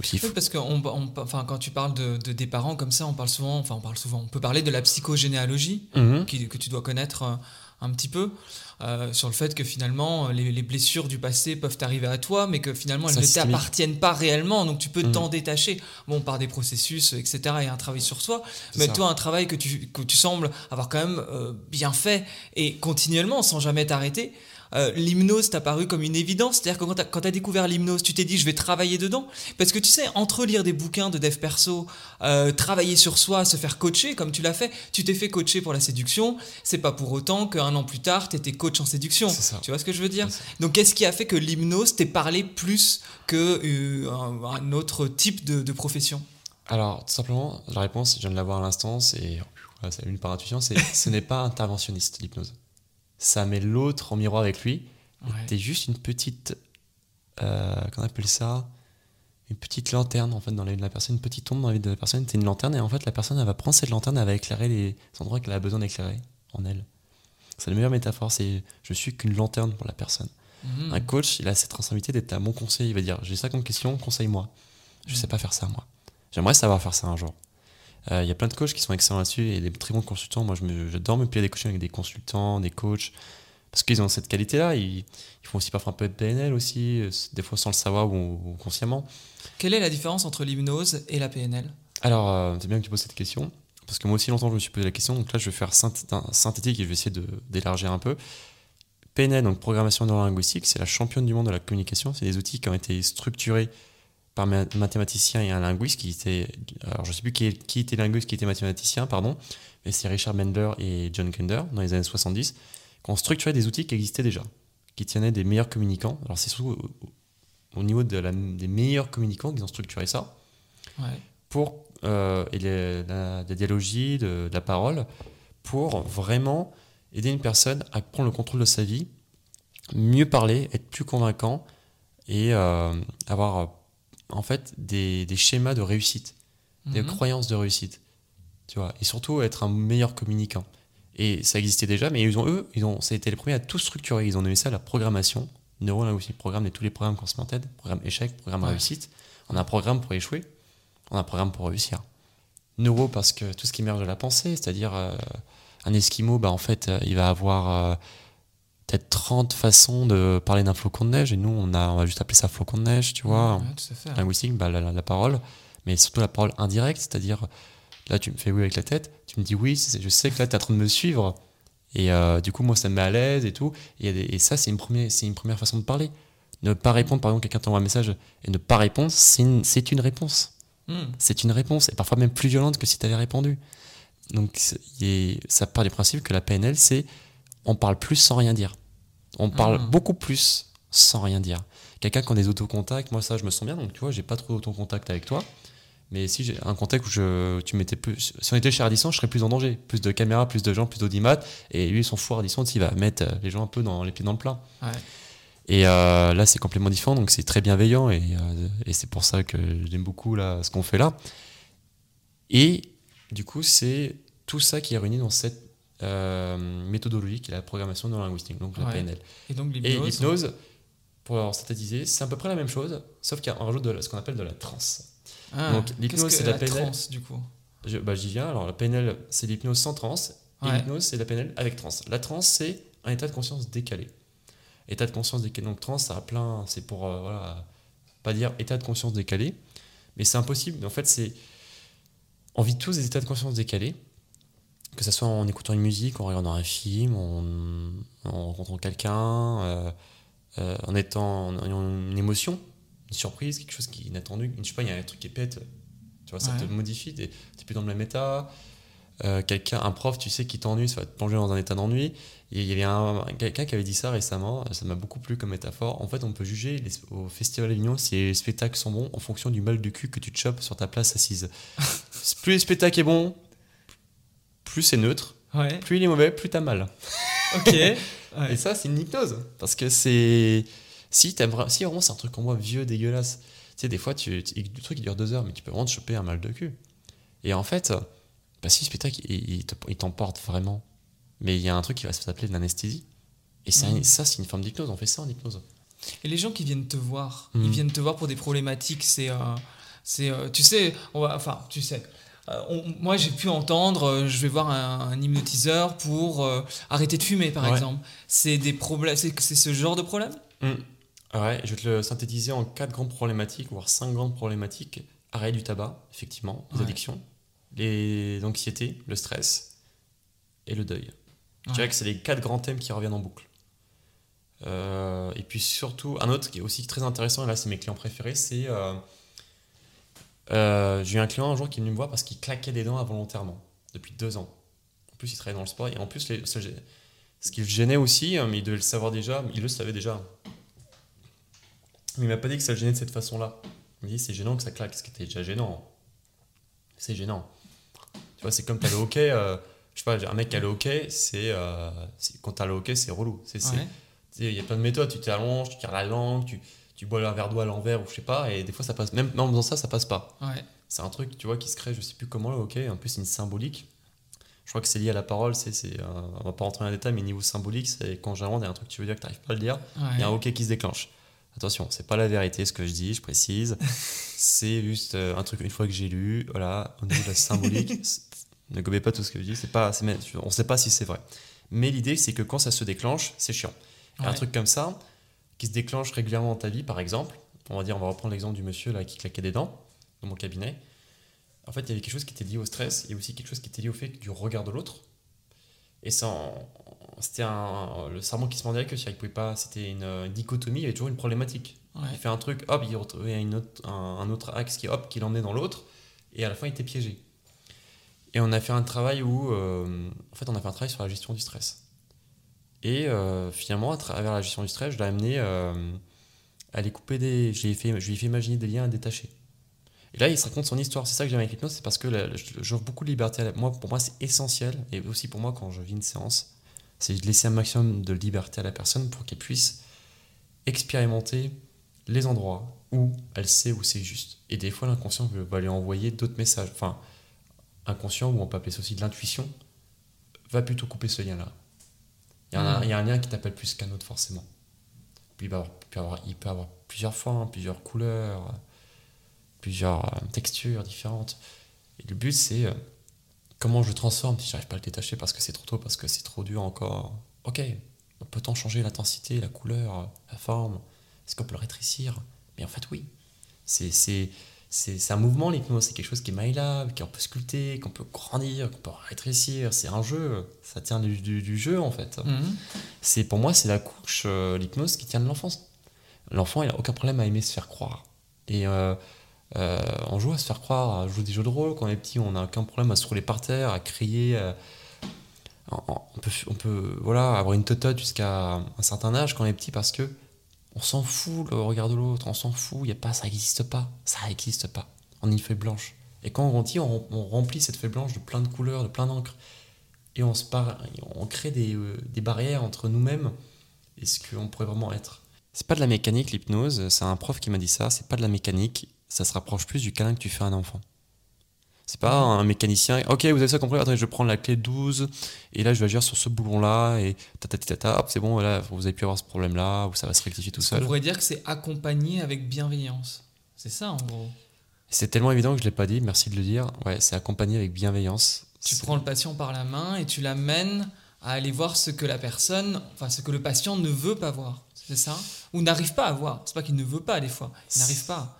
Aussi, Oui, parce que on, on- enfin, quand tu parles de, de- des parents comme ça, on parle souvent, enfin on parle souvent, on peut parler de la psychogénéalogie Mhm. qui- que tu dois connaître euh, un petit peu euh, sur le fait que finalement les, les blessures du passé peuvent arriver à toi, mais que finalement elles Ça, ne t'appartiennent pas réellement, donc tu peux Mhm. t'en détacher, bon par des processus, etc. et un travail sur soi, mais toi un travail que tu, que tu sembles avoir quand même euh, bien fait et continuellement sans jamais t'arrêter. Euh, l'hypnose t'a paru comme une évidence, c'est-à-dire que quand tu as, découvert l'hypnose, tu t'es dit je vais travailler dedans, parce que tu sais, entre lire des bouquins de dev perso, euh, travailler sur soi, se faire coacher comme tu l'as fait, tu t'es fait coacher pour la séduction, c'est pas pour autant qu'un an plus tard, tu étais coach en séduction. Ça. Tu vois ce que je veux dire? Donc qu'est-ce qui a fait que l'hypnose t'ait parlé plus que euh, un, un autre type de, de profession? Alors, tout simplement, la réponse, je viens de l'avoir à l'instant, c'est une par intuition, c'est ce n'est pas interventionniste, l'hypnose. Ça met l'autre en miroir avec lui. Ouais. T'es juste une petite, euh, comment on appelle ça? Une petite lanterne, en fait, dans la vie de la personne, une petite ombre dans la vie de la personne. T'es une lanterne, et en fait, la personne, elle va prendre cette lanterne, elle va éclairer les endroits qu'elle a besoin d'éclairer en elle. C'est la meilleure métaphore, c'est je suis qu'une lanterne pour la personne. Mhm. Un coach, il a cette responsabilité d'être à mon conseil. Il va dire J'ai ça comme question, conseille-moi. Je sais pas faire ça, moi. J'aimerais savoir faire ça un jour. Euh, Il y a plein de coachs qui sont excellents là-dessus et des très bons consultants. Moi, je me- j'adore me payer des coachings avec des consultants, des coachs, parce qu'ils ont cette qualité-là. Ils, ils font aussi parfois un peu de PNL aussi, euh, des fois sans le savoir ou, ou consciemment. Quelle est la différence entre l'hypnose et la PNL Alors, euh, c'est bien que tu poses cette question, parce que moi aussi longtemps je me suis posé la question. Donc là, je vais faire synth- synthétique et je vais essayer de- d'élargir un peu. PNL, donc programmation neurolinguistique, c'est la championne du monde de la communication. C'est des outils qui ont été structurés par un mathématicien et un linguiste qui était. Alors, je ne sais plus qui, était linguiste, qui était mathématicien, pardon, mais c'est Richard Mendler et John Kender dans les années 70 qui ont structuré des outils qui existaient déjà, qui tenaient des meilleurs communicants. Alors, c'est surtout au, au niveau de la- des meilleurs communicants qu'ils ont structuré ça Ouais. pour euh, et les- la, la dialogie, de, de la parole, pour vraiment aider une personne à prendre le contrôle de sa vie, mieux parler, être plus convaincant et euh, avoir en fait des, des schémas de réussite, des Mhm. croyances de réussite, tu vois, et surtout être un meilleur communicant. Et ça existait déjà, mais ils ont eux, ils ont, ça a été les premiers à tout structurer. Ils ont nommé ça la programmation, neurolinguistique, programme de tous les programmes qu'on se met en tête, programme échec, programme Ouais. réussite. On a un programme pour échouer, on a un programme pour réussir. Neuro parce que tout ce qui émerge de la pensée, c'est-à-dire euh, un esquimau, bah, en fait, euh, il va avoir euh, peut-être 30 façons de parler d'un flocon de neige, et nous, on, a, on va juste appeler ça flocon de neige, tu vois. Ouais, tout à fait. Linguistique, bah, la, la- la parole, mais surtout la parole indirecte, c'est-à-dire, là, tu me fais oui avec la tête, tu me dis oui, je sais que là, tu es en train de me suivre, et euh, du coup, moi, ça me met à l'aise et tout, et, ça, c'est une, première, une première façon de parler. Ne pas répondre, par exemple, quelqu'un t'envoie un message et ne pas répondre, c'est une, une réponse Mhm. c'est une réponse, et parfois même plus violente que si tu avais répondu. Donc est- ça part du principe que la PNL, c'est on parle plus sans rien dire. On parle Mhm. beaucoup plus sans rien dire. Quelqu'un qui a des autocontacts, moi ça je me sens bien, donc tu vois, j'ai pas trop d'autocontact avec toi. Mais si j'ai un contact où je, tu mettais plus. Si on était chez Ardisson, je serais plus en danger. Plus de caméras, plus de gens, plus d'audimat. Et lui, son fou Ardisson, il va mettre euh, les gens un peu dans les pieds dans le plat. Ouais. Et euh, là, c'est complètement différent, donc c'est très bienveillant, et, euh, et c'est pour ça que j'aime beaucoup là, ce qu'on fait là. Et du coup, c'est tout ça qui est réuni dans cette euh, méthodologie qui est la programmation neurolinguistique, donc la Ouais. PNL. Et donc Et l'hypnose. pour avoir synthétiser, c'est à peu près la même chose, sauf qu'on rajoute de la- ce qu'on appelle de la transe. Ah, Donc, l'hypnose, c'est la PNL. transe du coup? Bah, J'y viens, alors la PNL, c'est l'hypnose sans transe, et l'hypnose, c'est la PNL avec transe. La transe, c'est un état de conscience décalé. État de conscience décalé, donc transe, ça a plein, c'est pour, euh, voilà, pas dire état de conscience décalé, mais c'est impossible. En fait, c'est. On vit tous des états de conscience décalés, que ce soit en écoutant une musique, en regardant un film, en, en rencontrant quelqu'un, euh, euh, en étant en ayant une émotion, une surprise, quelque chose qui est inattendu. Je sais pas, il y a un truc qui pète, tu vois, ça Ouais. te modifie, t'es t'es plus dans le même état. Euh, quelqu'un, un prof, tu sais, qui t'ennuie, ça va te plonger dans un état d'ennui. Et il y avait un, quelqu'un qui avait dit ça récemment, ça m'a beaucoup plu comme métaphore. En fait, on peut juger les- au Festival Avignon si les spectacles sont bons en fonction du mal de cul que tu te chopes sur ta place assise. plus le spectacle est bon, plus c'est neutre. Ouais. Plus il est mauvais, plus t'as mal. Ok. Ouais. Et ça, c'est une hypnose. Parce que c'est. Si, si vraiment c'est un truc en moi vieux, dégueulasse, tu sais, des fois, tu, le truc il dure deux heures, mais tu peux vraiment te choper un mal de cul. Et en fait, bah, si le spectacle il, il te- il t'emporte vraiment, mais il y a un truc qui va s'appeler de l'anesthésie. Et ça, Mhm. ça c'est une forme d'hypnose, on fait ça en hypnose. Et les gens qui viennent te voir, ils viennent te voir pour des problématiques. C'est, euh, c'est, euh, tu sais, on va, enfin, tu sais. Euh, on- moi, j'ai pu entendre, euh, je vais voir un, un hypnotiseur pour euh, arrêter de fumer, par Ouais. exemple. C'est des problèmes, c'est, ce genre de problème? Ouais, je vais te le synthétiser en quatre grandes problématiques, voire cinq grandes problématiques. Arrêt du tabac, effectivement, les Ouais. addictions, les anxiétés, le stress et le deuil. Je dirais Ouais. que c'est les quatre grands thèmes qui reviennent en boucle. Euh, et puis surtout, un autre qui est aussi très intéressant, et là c'est mes clients préférés, c'est... euh, euh, J'ai eu un client un jour qui est venu me voir parce qu'il claquait des dents involontairement, depuis deux ans. En plus, il travaillait dans le sport, et en plus, les- ce, ce qui le gênait aussi, euh, mais il devait le savoir déjà, il le savait déjà, mais il m'a pas dit que ça le gênait de cette façon-là. Il m'a dit c'est gênant que ça claque, ce qui était déjà gênant. C'est gênant. Tu vois, c'est comme t'as le hockey, euh, je sais pas, un mec qui a le hockey, c'est. euh, quand t'as le hockey, c'est relou. Ouais. Il y a plein de méthodes, tu t'allonges, tu tires la langue, tu, tu bois un verre d'eau à l'envers ou je sais pas, et des fois ça passe. Même, en faisant ça, ça passe pas. Ouais. C'est un truc, tu vois, qui se crée, je sais plus comment le hockey, en plus c'est une symbolique. Je crois que c'est lié à la parole, c'est, c'est, euh, on va pas rentrer dans les détails, mais niveau symbolique, c'est quand j'invente il y a un truc que tu veux dire que t'arrives pas à le dire, il y a un Ouais. hockey qui se déclenche. Attention, c'est pas la vérité ce que je dis, je précise. c'est juste euh, un truc une fois que j'ai lu, voilà, au niveau de la symbolique. ne gobez pas tout ce que je dis, c'est pas, c'est même- on sait pas si c'est vrai. Mais l'idée, c'est que quand ça se déclenche, c'est chiant. A un Ouais. truc comme ça qui se déclenche régulièrement dans ta vie, par exemple. On va dire, on va reprendre l'exemple du monsieur là qui claquait des dents dans mon cabinet. En fait, il y avait quelque chose qui était lié au stress et aussi quelque chose qui était lié au fait du regard de l'autre. Et c'était un, le serment qui se mordait eux, c'est-à-dire qu'il pouvait pas, c'était une, une dichotomie, il y avait toujours une problématique. Ouais. Il fait un truc, hop, il retrouvait une autre- un, un autre axe qui, hop, qui l'emmenait dans l'autre, et à la fin, il était piégé. Et on a fait un travail où, euh, en fait, on a fait un travail sur la gestion du stress. Et euh, finalement, à travers la gestion du stress, je l'ai amené euh, à aller couper des. Je lui ai fait, je lui ai fait imaginer des liens à détacher. Et là, il se raconte son histoire. C'est ça que j'aime avec l'hypnose, c'est parce que j'offre beaucoup de liberté. À la- moi, pour moi, c'est essentiel, et aussi pour moi, quand je vis une séance, c'est de laisser un maximum de liberté à la personne pour qu'elle puisse expérimenter les endroits où elle sait où c'est juste. Et des fois, l'inconscient va lui envoyer d'autres messages. Enfin, inconscient, ou on peut appeler ça aussi de l'intuition, va plutôt couper ce lien-là. Il y, a un- Mhm. il y a un lien qui t'appelle plus qu'un autre, forcément. Puis il, avoir- peut avoir, il peut avoir plusieurs formes, plusieurs couleurs, euh, plusieurs euh, textures différentes. Et le but, c'est euh, comment je le transforme si j'arrive pas à le détacher parce que c'est trop tôt, parce que c'est trop dur encore. Ok, peut-on changer l'intensité, la couleur, la forme Est-ce qu'on peut le rétrécir? Mais en fait, oui. C'est, c'est, un mouvement, l'hypnose. C'est quelque chose qui est malléable, qu'on peut sculpter, qu'on peut grandir, qu'on peut rétrécir. C'est un jeu. Ça tient du, du- du jeu, en fait. Mhm. C'est, pour moi, c'est la couche, euh, l'hypnose, qui tient de l'enfance. L'enfant, il n'a aucun problème à aimer se faire croire. Et euh, euh, on joue à se faire croire, à jouer des jeux de rôle. Quand on est petit, on n'a aucun problème à se rouler par terre, à crier. on peut, on peut voilà, avoir une totote jusqu'à un certain âge quand on est petit parce que on s'en fout le regard de l'autre, on s'en fout, y a pas, ça n'existe pas, ça n'existe pas. On est une feuille blanche. Et quand on grandit, on, on remplit cette feuille blanche de plein de couleurs, de plein d'encre. Et on, se par- on crée des, euh, des barrières entre nous-mêmes et ce qu'on pourrait vraiment être? C'est pas de la mécanique l'hypnose, c'est un prof qui m'a dit ça, c'est pas de la mécanique, ça se rapproche plus du câlin que tu fais à un enfant. C'est pas un mécanicien, ok, vous avez ça compris, attendez, je prendre la clé 12, et là je vais agir sur ce boulon-là, et tata, hop, c'est bon, là, vous avez pu avoir ce problème-là, ou ça va se rectifier tout On seul. pourrait dire que c'est accompagné avec bienveillance. C'est ça, en gros. C'est tellement évident que je l'ai pas dit, merci de le dire. Ouais, c'est accompagné avec bienveillance. Tu prends le patient par la main et tu l'amènes à aller voir ce que la personne, enfin ce que le patient ne veut pas voir. C'est ça? Ou n'arrive pas à voir. C'est pas qu'il ne veut pas des fois. Il n'arrive pas.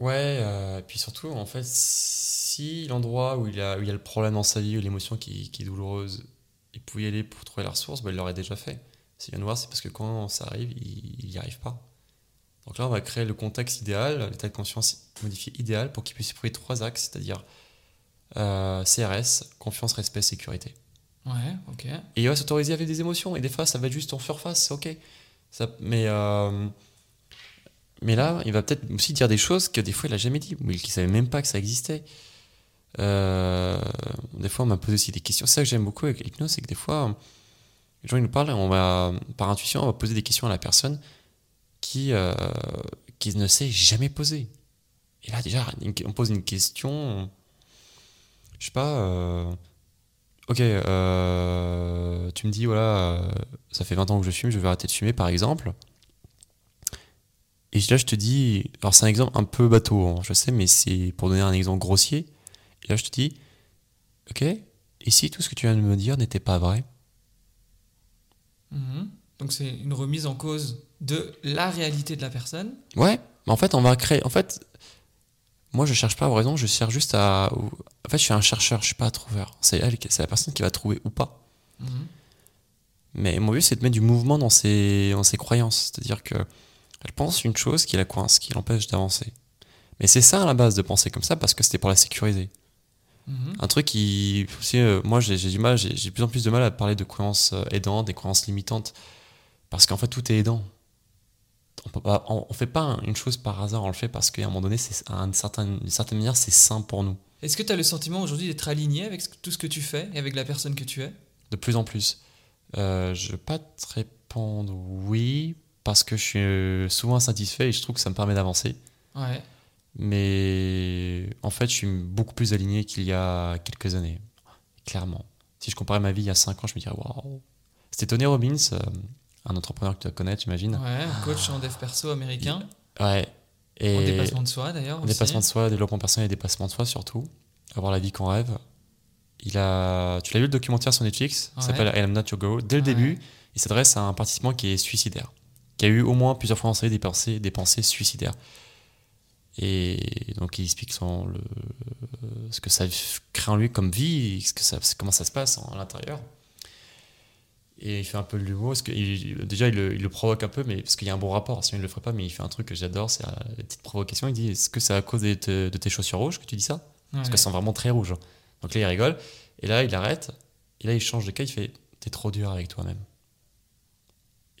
Ouais, euh, et puis surtout, en fait, si l'endroit où il, a, où il y a le problème dans sa vie, ou l'émotion qui, qui est douloureuse, il pouvait y aller pour trouver la ressource, bah, il l'aurait déjà fait. S'il vient nous voir, c'est parce que quand ça arrive, il n'y arrive pas. Donc là, on va créer le contexte idéal, l'état de conscience modifié idéal, pour qu'il puisse trouver trois axes, c'est-à-dire euh, CRS, confiance, respect, sécurité. Ouais, ok. Et il va s'autoriser à vivre des émotions. Et des fois, ça va être juste en surface, c'est ok. Ça, mais, euh, mais là, il va peut-être aussi dire des choses que des fois, il n'a jamais dit, ou qu'il ne savait même pas que ça existait. Euh, des fois, on m'a posé aussi des questions. C'est ça que j'aime beaucoup avec l'hypnose, c'est que des fois, Les gens ils nous parlent, on va, par intuition, on va poser des questions à la personne qui, euh, qui ne s'est jamais posée. Et là, déjà, on pose une question. Je sais pas. euh, ok, tu me dis, voilà, ça fait 20 ans que je fume, je vais arrêter de fumer, par exemple. Et là, je te dis. Alors, c'est un exemple un peu bateau, hein, je sais, mais c'est pour donner un exemple grossier. Et là, je te dis, ok, et si tout ce que tu viens de me dire n'était pas vrai? Mhm. Donc c'est une remise en cause de la réalité de la personne. Ouais, mais en fait, on va créer. En fait, moi, je cherche pas à avoir raison, je cherche juste à. En fait, je suis un chercheur, je suis pas un trouveur. C'est elle, c'est la personne qui va trouver ou pas. Mhm. Mais mon but, c'est de mettre du mouvement dans ses, dans ses croyances. C'est-à-dire que elle pense une chose qui la coince, qui l'empêche d'avancer. Mais c'est ça à la base de penser comme ça parce que c'était pour la sécuriser. Mhm. Un truc qui. aussi, euh, moi, j'ai du mal, j'ai de plus en plus de mal à parler de croyances euh, aidantes, des croyances limitantes. Parce qu'en fait, tout est aidant. On peut pas, on, on fait pas une chose par hasard, on le fait parce qu'à un moment donné, à une certaine, d'une certaine manière, c'est sain pour nous. Est-ce que tu as le sentiment aujourd'hui d'être aligné avec tout ce que tu fais et avec la personne que tu es? De plus en plus. Euh, je vais pas te répondre oui, parce que je suis euh, souvent insatisfait et je trouve que ça me permet d'avancer. Ouais. Mais en fait, je suis beaucoup plus aligné qu'il y a quelques années. Clairement. Si je comparais ma vie il y a 5 ans, je me dirais waouh. C'était Tony Robbins, euh, un entrepreneur que tu dois connaître, j'imagine. Ouais, un coach en dev perso américain. Ouais. Et En dépassement de soi d'ailleurs. dépassement de soi, développement personnel et dépassement de soi surtout. Avoir la vie qu'on rêve. Il a, tu l'as vu le documentaire sur Netflix? Ouais. s'appelle I Am Not Your Girl. Dès le Ouais. début, il s'adresse à un participant qui est suicidaire, qui a eu au moins plusieurs fois en série des pensées, des pensées suicidaires. Et donc il explique son, le, ce que ça crée en lui comme vie, ce que ça, comment ça se passe à l'intérieur. Et il fait un peu de l'humour, parce que il- déjà il le, il le provoque un peu, mais parce qu'il y a un bon rapport, sinon il le ferait pas, mais il fait un truc que j'adore, c'est la petite provocation, il dit est-ce que c'est à cause de, te- de tes chaussures rouges que tu dis ça? Parce Ouais. qu'elles sont vraiment très rouges. Donc là il rigole, et là il arrête, et là il change de cas, il fait t'es trop dur avec toi-même.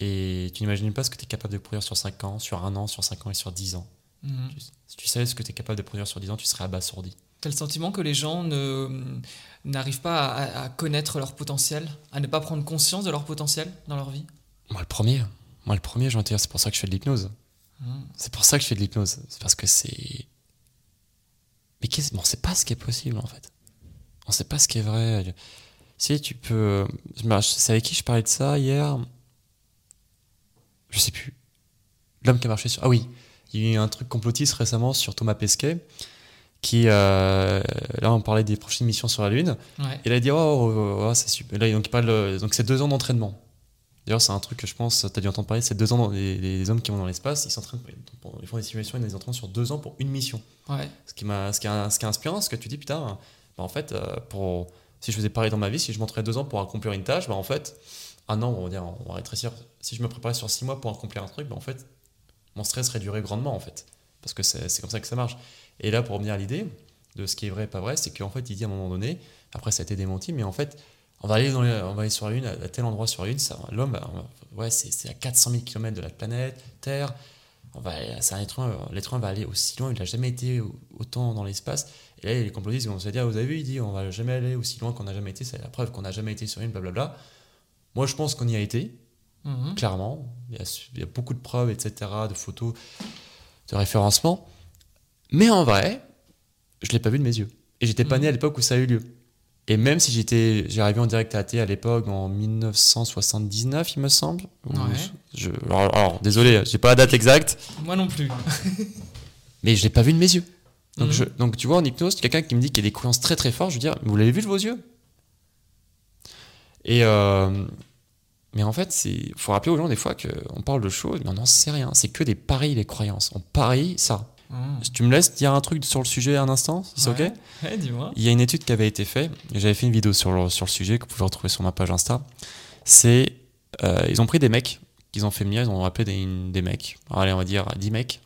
Et tu n'imagines pas ce que tu es capable de produire sur 5 ans, sur 1 an, sur 5 ans et sur 10 ans. Mhm. Tu- Si tu savais ce que tu es capable de produire sur 10 ans, tu serais abasourdi. T'as le sentiment que les gens ne n'arrivent pas à, à connaître leur potentiel, à ne pas prendre conscience de leur potentiel dans leur vie? Moi le premier, moi le premier, j'ai c'est pour ça que je fais de l'hypnose. Mhm. C'est pour ça que je fais de l'hypnose. C'est parce que c'est. Mais qu'est-ce... on sait pas ce qui est possible en fait. On sait pas ce qui est vrai. Si tu peux. C'est avec qui je parlais de ça hier? Je sais plus. L'homme qui a marché sur. Ah oui, il y a eu un truc complotiste récemment sur Thomas Pesquet. Qui. euh, Là, on parlait des prochaines missions sur la Lune. Ouais. Et là, il dit, oh, oh, oh, c'est super. Là, donc, il parle, euh, donc c'est deux ans d'entraînement. D'ailleurs, c'est un truc que je pense, tu as dû entendre parler, c'est deux ans, dans, les, les hommes qui vont dans l'espace, ils s'entraînent, ils font des simulations et des entraînements sur deux ans pour une mission. Ouais. Ce qui, m'a, ce qui, est, ce qui est inspirant, c'est que tu dis, putain, bah, en fait, euh, pour, si je faisais pareil dans ma vie, si je m'entraînais deux ans pour accomplir une tâche, bah, en fait, un an, on va dire, on va rétrécir. Si je me préparais sur six mois pour accomplir un truc, bah, en fait, mon stress réduirait grandement, en fait. Parce que c'est, comme ça que ça marche. Et là, pour revenir à l'idée de ce qui est vrai et pas vrai, c'est qu'en fait, il dit à un moment donné, après ça a été démenti, mais en fait, on va aller, dans on va aller sur la Lune, à tel endroit sur la Lune, l'homme, va- ouais, c'est, à 400 000 km de la planète, Terre. L'être humain va aller aussi loin, il n'a jamais été au- autant dans l'espace. Et là, les complotistes vont se dire, vous avez vu, il dit, on va jamais aller aussi loin qu'on n'a jamais été, c'est la preuve qu'on n'a jamais été sur la Lune, blablabla. Moi, je pense qu'on y a été, Mhm. clairement. Il y, a, il y a beaucoup de preuves, etc., de photos, de référencement. Mais en vrai, je ne l'ai pas vu de mes yeux. Et j'étais pas Mhm. né à l'époque où ça a eu lieu. Et même si j'étais, j'ai arrivé en direct à AT à l'époque en 1979, il me semble. ou- Ouais. je- alors, alors, désolé, j'ai pas la date exacte, Moi non plus. mais je l'ai pas vu de mes yeux. Donc, Mhm. je, donc tu vois, en hypnose, quelqu'un qui me dit qu'il y a des croyances très très fortes, je veux dire, vous l'avez vu de vos yeux? Et euh, mais en fait, il faut rappeler aux gens des fois qu'on parle de choses, mais on n'en sait rien. C'est que des paris, les croyances. On parie ça. Mhm. Tu me laisses dire un truc sur le sujet un instant C'est Ouais. ok? Ouais, dis-moi. Il y a une étude qui avait été faite, j'avais fait une vidéo sur le, sur le sujet que vous pouvez retrouver sur ma page Insta. C'est. euh, ils ont pris des mecs qu'ils ont fait venir, ils ont appelé des, des mecs. Alors, allez, on va dire 10 mecs.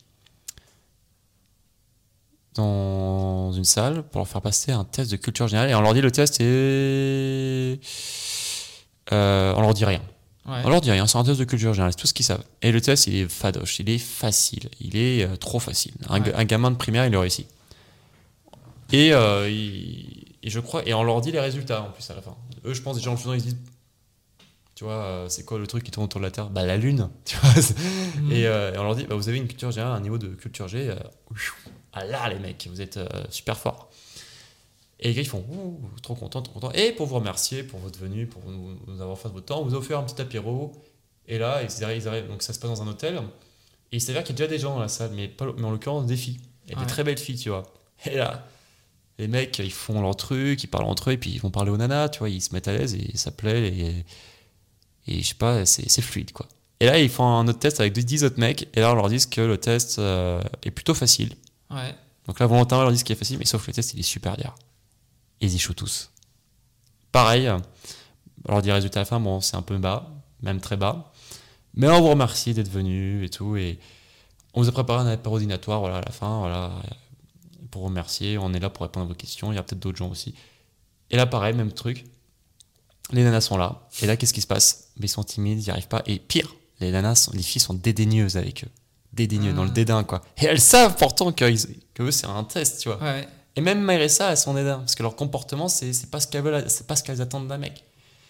Dans une salle pour leur faire passer un test de culture générale. Et on leur dit le test est. Euh, on leur dit rien. Ouais. On leur dit rien, c'est un test de culture générale, c'est tout ce qu'ils savent. Et le test, il est fadoche, il est facile, il est euh, trop facile. Un, Ouais. un gamin de primaire, il le réussit. Et, euh, il- et je crois, et on leur dit les résultats en plus à la fin. Eux, je pense, déjà en le faisant, ils se disent. Tu vois, euh, c'est quoi le truc qui tourne autour de la Terre? Bah la Lune, tu vois. Mhm. Et, et on leur dit, bah, vous avez une culture G, un niveau de culture G. ah là, les mecs, vous êtes super forts. Et les gars, ils font, ouh, trop content, trop content. Et pour vous remercier pour votre venue, pour nous, nous avoir fait de votre temps, on vous a offert un petit apéro. Et là, ils arrivent, ils arrivent- donc ça se passe dans un hôtel. Et il s'avère qu'il y a déjà des gens dans la salle, mais, pas, mais en l'occurrence des filles. Et Ouais. des très belles filles, tu vois. Et là, les mecs, ils font leur truc, ils parlent entre eux, et puis ils vont parler aux nanas, tu vois, ils se mettent à l'aise et ça plaît. Et, et je sais pas, c'est fluide, quoi. Et là, ils font un autre test avec 10 autres mecs, et là, on leur dit que le test euh, est plutôt facile. Ouais. Donc là, volontairement, on leur dit qu'il est facile, mais sauf que le test, il est super dur. Et ils échouent tous. Pareil, on leur dit résultat à la fin, bon, c'est un peu bas, même très bas. Mais on vous remercie d'être venu et tout. Et on vous a préparé un apéro dînatoire, voilà, à la fin, voilà, pour remercier. On est là pour répondre à vos questions. Il y a peut-être d'autres gens aussi. Et là, pareil, même truc. Les nanas sont là. Et là, qu'est-ce qui se passe? Mais Ils sont timides, ils n'y arrivent pas. Et pire, les nanas, sont- les filles sont dédaigneuses avec eux. Dédaigneux, Ah. dans le dédain, quoi. Et elles savent pourtant que eux, c'est un test, tu vois. Ouais. Et même malgré ça, elles sont dédain. Parce que leur comportement, c'est pas ce qu'elles c'est pas ce qu'elles attendent d'un mec.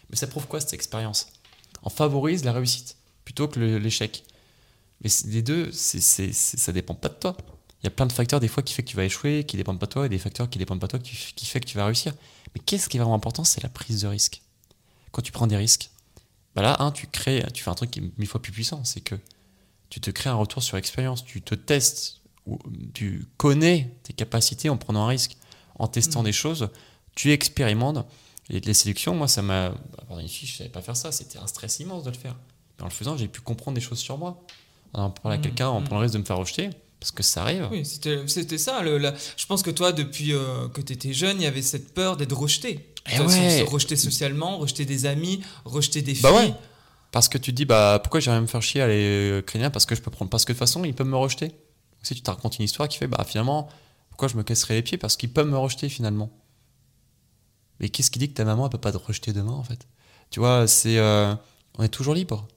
Mais ça prouve quoi cette expérience? On favorise la réussite plutôt que l'échec. Mais les deux, c'est- c'est- ça dépend pas de toi. Il y a plein de facteurs des fois qui fait que tu vas échouer, qui dépendent pas de toi, et des facteurs qui dépendent pas de toi, qui, qui fait que tu vas réussir. Mais qu'est-ce qui est vraiment important? C'est la prise de risque. Quand tu prends des risques, bah là, tu crées, tu fais un truc qui est mille fois plus puissant, c'est que tu te crées un retour sur expérience, tu te testes, tu connais tes capacités en prenant un risque, en testant Mhm. des choses, tu expérimentes. Et les sélections, moi, ça m'a. bah, Pendant une fille, je savais pas faire ça, c'était un stress immense de le faire. Mais en le faisant, j'ai pu comprendre des choses sur moi. En parlant à Mhm, quelqu'un, en mhm. prenant le risque de me faire rejeter, parce que ça arrive. Oui, c'était c'était ça. Le, la- Je pense que toi, depuis euh, que tu étais jeune, il y avait cette peur d'être rejeté. Eh De- ouais. se- Rejeté socialement, rejeter des amis, rejeter des filles. Bah ouais. Parce que tu te dis, bah, pourquoi j'irais me faire chier à aller euh, craigner Parce que je peux prendre. Parce que de toute façon, ils peuvent me rejeter. Si tu te racontes une histoire qui fait, bah, finalement, pourquoi je me casserais les pieds? Parce qu'ils peuvent me rejeter finalement. Mais qu'est-ce qui dit que ta maman, elle peut pas te rejeter demain, en fait? Tu vois, c'est. euh, on est toujours libre.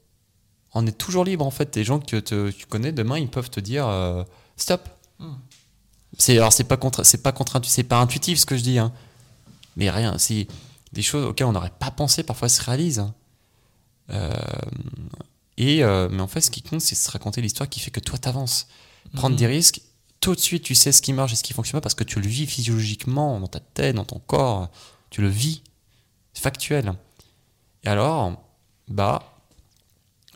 On est toujours libre, en fait. Les gens que te- tu connais, demain, ils peuvent te dire, euh, stop. Hmm. C'est, alors, c'est pas, contre, c'est pas contre c'est pas intuitif ce que je dis, hein. Mais rien, c'est des choses auxquelles on n'aurait pas pensé, parfois se réalisent. hein. Euh, et, mais en fait, ce qui compte, c'est de se raconter l'histoire qui fait que toi, t'avances. Prendre Mhm. des risques, tout de suite, tu sais ce qui marche et ce qui fonctionne pas parce que tu le vis physiologiquement, dans ta tête, dans ton corps. Tu le vis. C'est factuel. Et alors, bah,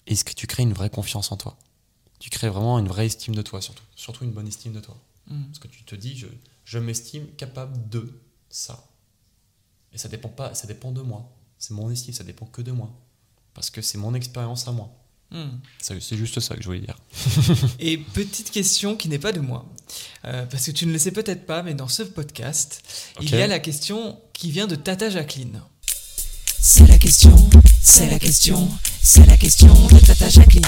est-ce que tu crées une vraie confiance en toi? Tu crées vraiment une vraie estime de toi, surtout. Surtout une bonne estime de toi. Mm. Parce que tu te dis, je, je m'estime capable de ça. Et ça dépend pas, ça dépend de moi. C'est mon estime, ça dépend que de moi. Parce que c'est mon expérience à moi. Mm. C'est c'est juste ça que je voulais dire. Et petite question qui n'est pas de moi, Euh, parce que tu ne le sais peut-être pas, mais dans ce podcast, il y a la question qui vient de Tata Jacqueline. C'est la question, c'est la question, c'est la question de Tata Jacqueline.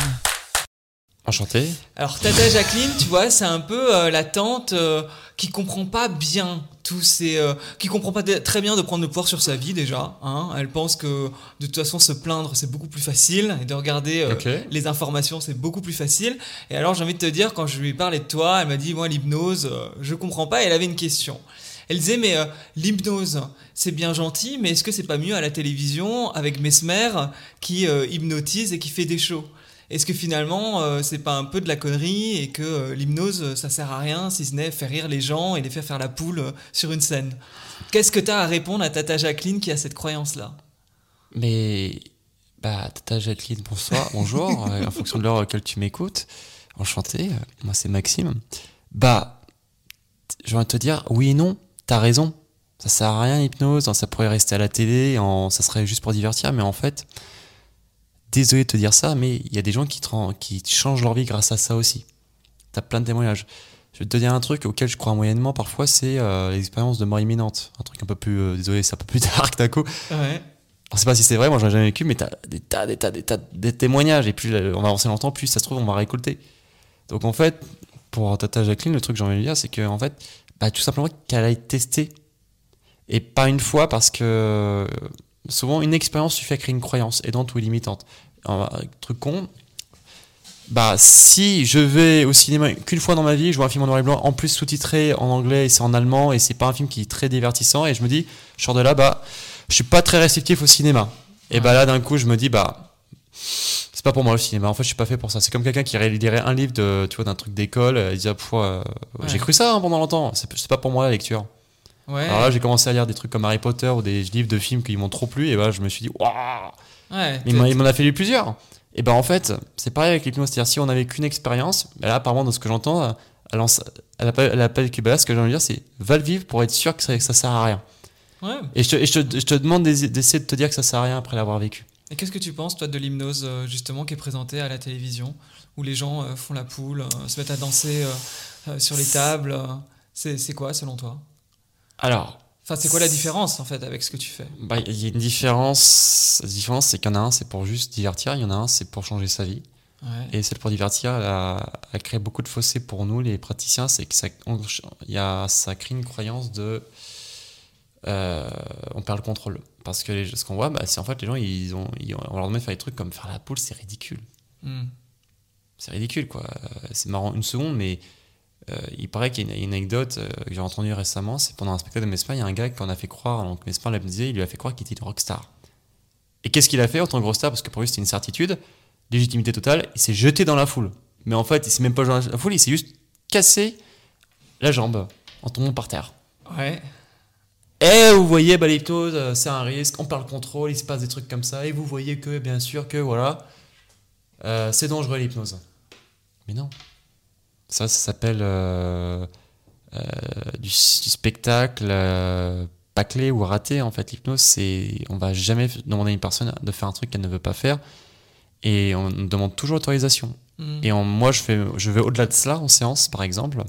Enchanté. Alors Tata Jacqueline, tu vois, c'est un peu euh, la tante euh, qui comprend pas bien tous ces, euh, qui comprend pas très bien de prendre le pouvoir sur sa vie déjà. Hein. Elle pense que de toute façon se plaindre c'est beaucoup plus facile et de regarder euh, les informations c'est beaucoup plus facile. Et alors j'ai envie de te dire quand je lui ai parlé de toi, elle m'a dit moi l'hypnose euh, je comprends pas. Et elle avait une question. Elle disait mais euh, l'hypnose c'est bien gentil mais est-ce que c'est pas mieux à la télévision avec Mesmer qui hypnotise et qui fait des shows? Est-ce que finalement, euh, c'est pas un peu de la connerie et que euh, l'hypnose, euh, ça sert à rien si ce n'est faire rire les gens et les faire faire la poule euh, sur une scène? Qu'est-ce que tu as à répondre à Tata Jacqueline qui a cette croyance-là? Mais, bah, Tata Jacqueline, bonsoir, bonjour, en fonction de l'heure à laquelle tu m'écoutes. Enchanté, moi c'est Maxime. Bah, j'ai envie de te dire, oui et non, t'as raison. Ça sert à rien l'hypnose, hein, ça pourrait rester à la télé, en- ça serait juste pour divertir, mais en fait, désolé de te dire ça, mais il y a des gens qui, te qui changent leur vie grâce à ça aussi. T'as plein de témoignages. Je vais te dire un truc auquel je crois moyennement parfois, c'est euh, l'expérience de mort imminente. Un truc un peu plus, euh, désolé, c'est un peu plus dark d'un coup. Ouais. On sait pas si c'est vrai, moi j'en ai jamais vécu, mais t'as des tas, des tas, des tas de témoignages, et plus euh, on va avancer longtemps, plus ça se trouve on va récolter. Donc en fait, pour Tata Jacqueline, le truc que j'ai envie de dire, c'est que en fait, bah, tout simplement qu'elle aille tester. Et pas une fois, parce que souvent une expérience suffit à créer une croyance aidante ou limitante. Un truc con, bah si je vais au cinéma qu'une fois dans ma vie, je vois un film en noir et blanc, en plus sous-titré en anglais et c'est en allemand, et c'est pas un film qui est très divertissant, et je me dis, je sors de là, bah je suis pas très réceptif au cinéma. Et bah là, d'un coup, je me dis, bah, c'est pas pour moi le cinéma. En fait, je suis pas fait pour ça. C'est comme quelqu'un qui lirait un livre de, tu vois, d'un truc d'école. Il dit, ah, euh, j'ai Ouais. cru ça hein, pendant longtemps. C'est pas pour moi la lecture. Ouais. Alors là, j'ai commencé à lire des trucs comme Harry Potter ou des livres de films qui m'ont trop plu. Et bah, je me suis dit, waouh! ouais. Mais il m'en- a fallu plusieurs. Et ben en fait, c'est pareil avec l'hypnose. C'est-à-dire, si on n'avait qu'une expérience, ben là, apparemment, dans ce que j'entends, elle appelle Cuba, ce que j'ai envie de dire, c'est va le vivre pour être sûr que ça, que ça sert à rien. Ouais. Et je te, et je te- je te demande d'essa- d'essayer de te dire que ça sert à rien après l'avoir vécu. Et qu'est-ce que tu penses, toi, de l'hypnose, euh, justement, qui est présentée à la télévision, où les gens euh, font la poule, euh, se mettent à danser sur les tables c'est quoi, selon toi? Alors, Enfin, c'est quoi la différence, en fait, avec ce que tu fais? Bah, il y a une différence. La différence, c'est qu'il y en a un, c'est pour juste divertir. Il y en a un, c'est pour changer sa vie. Ouais. Et celle pour divertir, elle a, elle crée beaucoup de fossés pour nous, les praticiens. C'est que ça, on- y a, ça crée une croyance de. euh, on perd le contrôle. Parce que les- ce qu'on voit, bah, c'est en fait les gens, ils ont, ils- on leur demande de faire des trucs comme faire la poule, c'est ridicule. Hmm. C'est ridicule, quoi. Euh, C'est marrant une seconde, mais euh, il paraît qu'il y a une, anecdote euh, que j'ai entendue récemment. C'est pendant un spectacle de Mespa, il y a un gars qu'on a fait croire, donc Mespa l'a disait, il lui a fait croire qu'il était une rockstar. Et qu'est-ce qu'il a fait en tant que rockstar Parce que pour lui, c'était une certitude, légitimité totale, il s'est jeté dans la foule. Mais en fait, il s'est même pas jeté dans la foule, il s'est juste cassé la jambe en tombant par terre. Ouais. Et vous voyez, bah, l'hypnose, euh, c'est un risque, on perd le contrôle, il se passe des trucs comme ça, et vous voyez que, bien sûr, que voilà, euh, c'est dangereux l'hypnose. Mais non. Ça, ça s'appelle euh, euh, du, du spectacle euh, bâclé ou raté, en fait. L'hypnose, c'est. On va jamais demander à une personne de faire un truc qu'elle ne veut pas faire, et on demande toujours l'autorisation. Hmm. Et en, moi, je, fais, je vais au-delà de cela en séance, par exemple.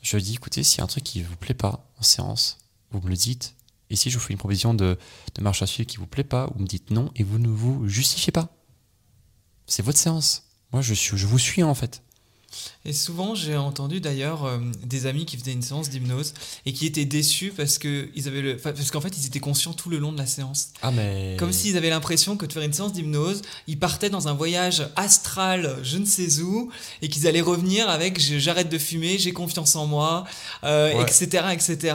Je dis, écoutez, s'il y a un truc qui ne vous plaît pas en séance, vous me le dites. Et si je vous fais une proposition de, de marche à suivre qui vous plaît pas, vous me dites non et vous ne vous justifiez pas. C'est votre séance. Moi, je, suis, je vous suis en fait. Et souvent, j'ai entendu d'ailleurs euh, des amis qui faisaient une séance d'hypnose et qui étaient déçus parce que ils avaient le, parce qu'en fait, ils étaient conscients tout le long de la séance. Ah, mais. Comme s'ils avaient l'impression que de faire une séance d'hypnose, ils partaient dans un voyage astral, je ne sais où, et qu'ils allaient revenir avec j'arrête de fumer, j'ai confiance en moi, euh, Ouais. etc., etc.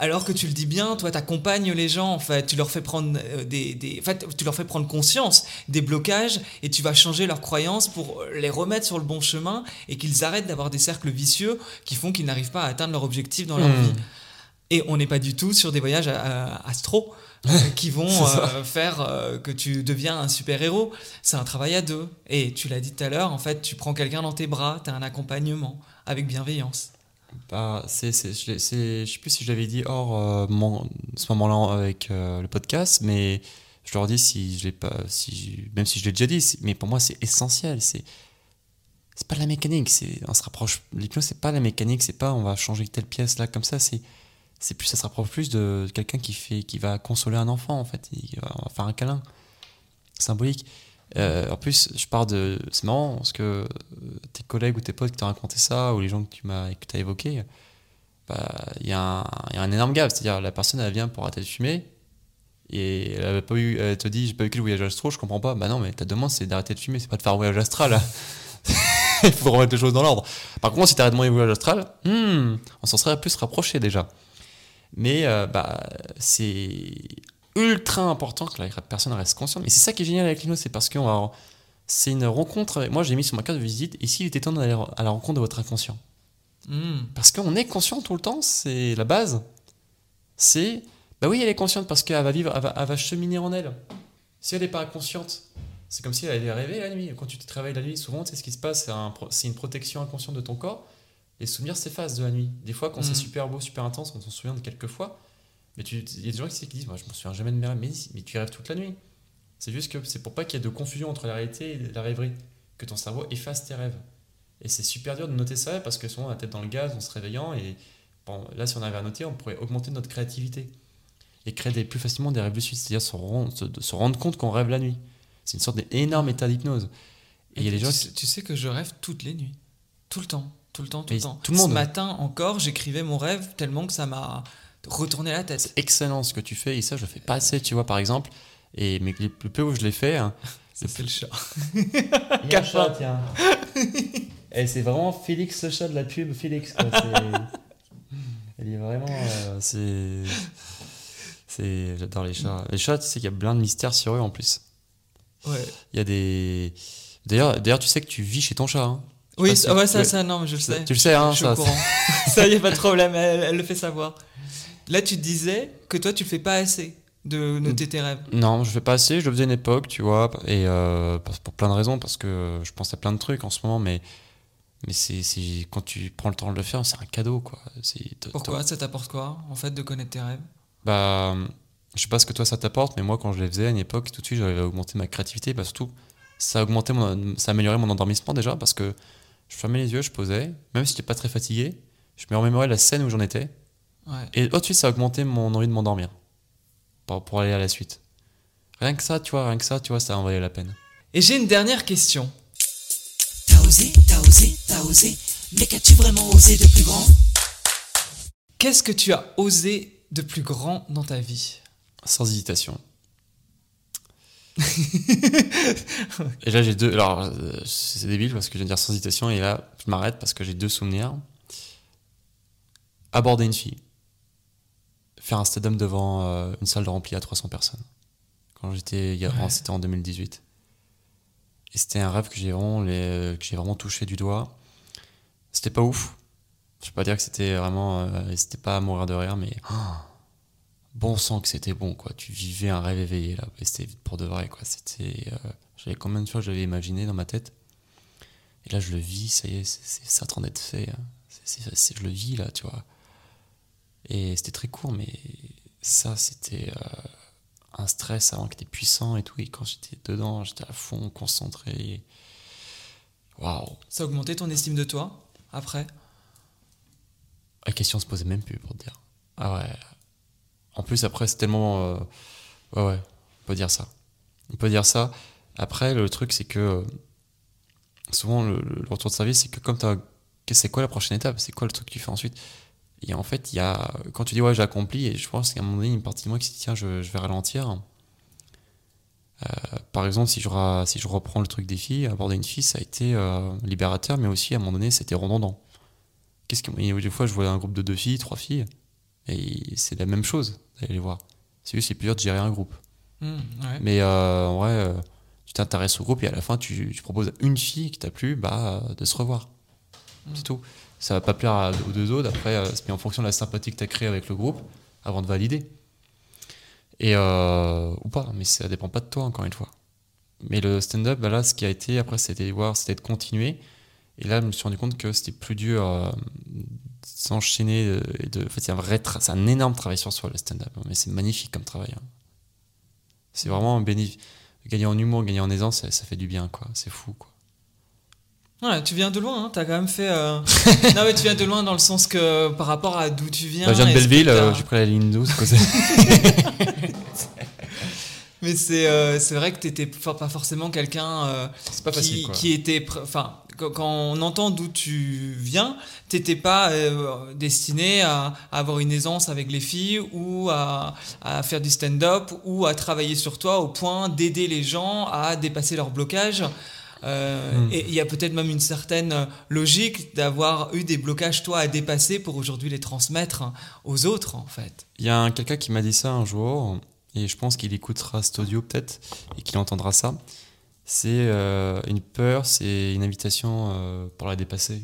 Alors que tu le dis bien, toi, t'accompagnes les gens, en fait, tu leur fais prendre euh, des, des- en fait, tu leur fais prendre conscience des blocages et tu vas changer leurs croyances pour les remettre sur le bon chemin et qu'ils arrêtent d'avoir des cercles vicieux qui font qu'ils n'arrivent pas à atteindre leur objectif dans leur Hmm. vie. Et on n'est pas du tout sur des voyages astro euh, qui vont euh, faire euh, que tu deviens un super-héros. C'est un travail à deux. Et tu l'as dit tout à l'heure, en fait, tu prends quelqu'un dans tes bras, tu as un accompagnement avec bienveillance. Bah, c'est, je, je sais plus si je l'avais dit hors euh, mon- ce moment-là avec euh, le podcast, mais je leur dis si je l'ai pas, si, même si je l'ai déjà dit, mais pour moi c'est essentiel. C'est, c'est pas de la mécanique, c'est, on se rapproche. L'hypnose c'est pas la mécanique, c'est pas on va changer telle pièce là comme ça. C'est, c'est plus, ça se rapproche plus de quelqu'un qui fait, qui va consoler un enfant en fait, on va faire un câlin symbolique. Euh, en plus, je pars de. C'est marrant parce que euh, tes collègues ou tes potes qui t'ont raconté ça, ou les gens que tu m'as que as évoqués, bah, il y, un- il y a un énorme gap. C'est-à-dire, la personne, elle vient pour arrêter de fumer, et elle, avait pas eu, elle te dit, j'ai pas vécu le voyage astral, je comprends pas. Bah non, mais ta demande, c'est d'arrêter de fumer, c'est pas de faire un voyage astral. Il faut remettre les choses dans l'ordre. Par contre, si t'arrêtes de demander le voyage astral, hmm, on s'en serait plus rapproché déjà. Mais euh, bah, c'est ultra important que la personne reste consciente. Mais c'est ça qui est génial avec l'hypnose, c'est parce que c'est une rencontre. Moi, j'ai mis sur ma carte de visite, et s'il était temps d'aller à la rencontre de votre inconscient Hmm. Parce qu'on est conscient tout le temps, c'est la base. C'est, bah oui, elle est consciente parce qu'elle va vivre, elle va, elle va cheminer en elle. Si elle n'est pas consciente, c'est comme si elle allait rêver la nuit. Quand tu te réveilles la nuit, souvent, tu sais ce qui se passe, c'est un une protection inconsciente de ton corps. Les souvenirs s'effacent de la nuit. Des fois, quand c'est super beau, super intense, on s'en souvient de quelques fois. Mais il y a des gens qui, disent, moi, je me souviens jamais de mes rêves. Mais, mais tu rêves toute la nuit. C'est juste que c'est pour pas qu'il y ait de confusion entre la réalité et la rêverie, que ton cerveau efface tes rêves. Et c'est super dur de noter ça parce que souvent on a la tête dans le gaz en se réveillant et bon, là si on avait à noter, on pourrait augmenter notre créativité et créer des, plus facilement des rêves lucides, c'est-à-dire se rendre, se, de se rendre compte qu'on rêve la nuit. C'est une sorte d'énorme état d'hypnose. Et il y a des tu, gens sais, tu sais que je rêve toutes les nuits. Tout le temps. Tout le temps, tout Mais le temps. tout le monde. Ce matin encore, j'écrivais mon rêve tellement que ça m'a retourné la tête. c'est excellent ce que tu fais et ça je le fais pas assez, tu vois par exemple. Et mais le peu où je l'ai fait, hein, c'est le chat. Il y a un chat, tiens. Et c'est vraiment Félix le chat de la pub, Félix. Quoi. C'est... Il est vraiment. euh, c'est... C'est, j'adore les chats. Les chats, tu sais qu'il y a plein de mystères sur eux en plus. Ouais. Il y a des. D'ailleurs, d'ailleurs, tu sais que tu vis chez ton chat. Hein. Oui, si- ça- ouais, ça, non, mais je le sais. Tu le sais, hein, je suis ça. au courant. ça, y a pas de problème, elle, elle le fait savoir. Là, tu te disais que toi, tu fais pas assez de noter tes rêves. Non, je fais pas assez. Je le faisais à une époque, tu vois, et euh, pour plein de raisons, parce que je pense à plein de trucs en ce moment, mais mais c'est quand tu prends le temps de le faire, c'est un cadeau, quoi. Pourquoi Ça t'apporte quoi, en fait, de connaître tes rêves? Bah, je sais pas ce que toi ça t'apporte, mais moi quand je les faisais à une époque, tout de suite j'avais augmenté ma créativité. Bah, surtout, ça augmentait mon, ça améliorait mon endormissement déjà parce que je fermais les yeux, je posais, même si j'étais pas très fatigué, je me remémorais la scène où j'en étais, Ouais. et tout de suite ça augmentait mon envie de m'endormir pour, pour aller à la suite. Rien que ça, tu vois, rien que ça, tu vois, ça en valait la peine. Et j'ai une dernière question. T'as osé, t'as osé, t'as osé, mais qu'as-tu vraiment osé de plus grand? Qu'est-ce que tu as osé de plus grand dans ta vie? Sans hésitation. et là j'ai deux. Alors euh, c'est débile parce que je viens de dire sans hésitation et là je m'arrête parce que j'ai deux souvenirs. Aborder une fille. Faire un stand-up devant euh, une salle de remplie à 300 personnes. Quand j'étais. Ouais. C'était en 2018. Et c'était un rêve que j'ai vraiment, les- que j'ai vraiment touché du doigt. C'était pas ouf. Je peux pas dire que c'était vraiment. euh, c'était pas à mourir de rire, mais. oh, bon sang que c'était bon quoi tu vivais un rêve éveillé là et c'était pour de vrai quoi c'était euh, j'avais combien de fois j'avais imaginé dans ma tête? Et là je le vis ça y est c'est ça en train d'être fait hein. Je le vis là tu vois et c'était très court mais ça c'était euh, un stress avant qui était puissant et tout et quand j'étais dedans j'étais à fond concentré waouh Ça a augmenté ton estime de toi après? La question se posait même plus pour te dire. Ah ouais. En plus, après, c'est tellement. euh, Ouais, ouais, on peut dire ça. On peut dire ça. Après, le truc, c'est que. euh, Souvent, le, le retour de service, c'est que comme tu as. C'est quoi la prochaine étape? C'est quoi le truc que tu fais ensuite? Et en fait, il y a. Quand tu dis, ouais, j'ai accompli, et je pense qu'à un moment donné, une partie de moi qui se dit, tiens, je, je vais ralentir. Euh, par exemple, si je, ra- si je reprends le truc des filles, aborder une fille, ça a été euh, libérateur, mais aussi à un moment donné, c'était redondant. Qu'est-ce que et des fois je vois un groupe de deux filles, trois filles, et c'est la même chose d'aller les voir. C'est juste c'est plus dur de gérer un groupe. Ouais. Mais euh, en vrai, tu t'intéresses au groupe et à la fin tu, tu proposes à une fille qui t'a plu, bah de se revoir. C'est tout. Ça va pas plaire aux deux autres. Après, euh, c'est en fonction de la sympathie que tu as créée avec le groupe avant de valider. Et euh, ou pas, mais ça dépend pas de toi encore une fois. Mais le stand-up, bah là, ce qui a été après, c'était voir, c'était de continuer. Et là, je me suis rendu compte que c'était plus dur euh, de s'enchaîner. euh, de, en fait, c'est un énorme travail sur soi le stand-up. Mais c'est magnifique comme travail. hein. C'est vraiment un bénéfice. Gagner en humour, gagner en aisance, ça, ça fait du bien, quoi. C'est fou, quoi. Ouais, tu viens de loin, hein, t'as quand même fait. euh, non, mais tu viens de loin dans le sens que par rapport à d'où tu viens. Bah, je viens de Belleville, euh, j'ai pris la ligne 12. quoi, c'est- Mais c'est euh, vrai que t'étais pas forcément quelqu'un euh, qui, qui était. Enfin, quand, on entend d'où tu viens, t'étais pas euh, destiné à, à avoir une aisance avec les filles ou à, à faire du stand-up ou à travailler sur toi au point d'aider les gens à dépasser leur blocage. Euh, Hmm. Et il y a peut-être même une certaine logique d'avoir eu des blocages toi à dépasser pour aujourd'hui les transmettre aux autres en fait. Il y a un- quelqu'un qui m'a dit ça un jour, et je pense qu'il écoutera cet audio peut-être, et qu'il entendra ça. C'est euh, une peur, c'est une invitation euh, pour la dépasser.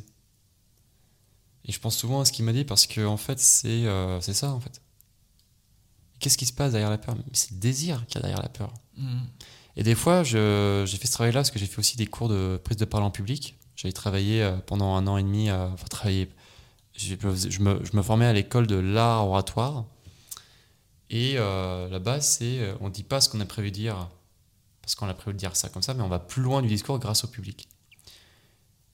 Et je pense souvent à ce qu'il m'a dit parce que en fait, c'est euh, c'est ça en fait. Qu'est-ce qui se passe derrière la peur? C'est le désir qu'il y a derrière la peur. Hmm. Et des fois, j'ai fait ce travail-là parce que j'ai fait aussi des cours de prise de parole en public. J'avais travaillé euh, pendant un an et demi, enfin travailler, je, me, formais à l'école de l'art oratoire. Et euh, là-bas, c'est, euh, on ne dit pas ce qu'on a prévu de dire, parce qu'on a prévu de dire ça comme ça, mais on va plus loin du discours grâce au public.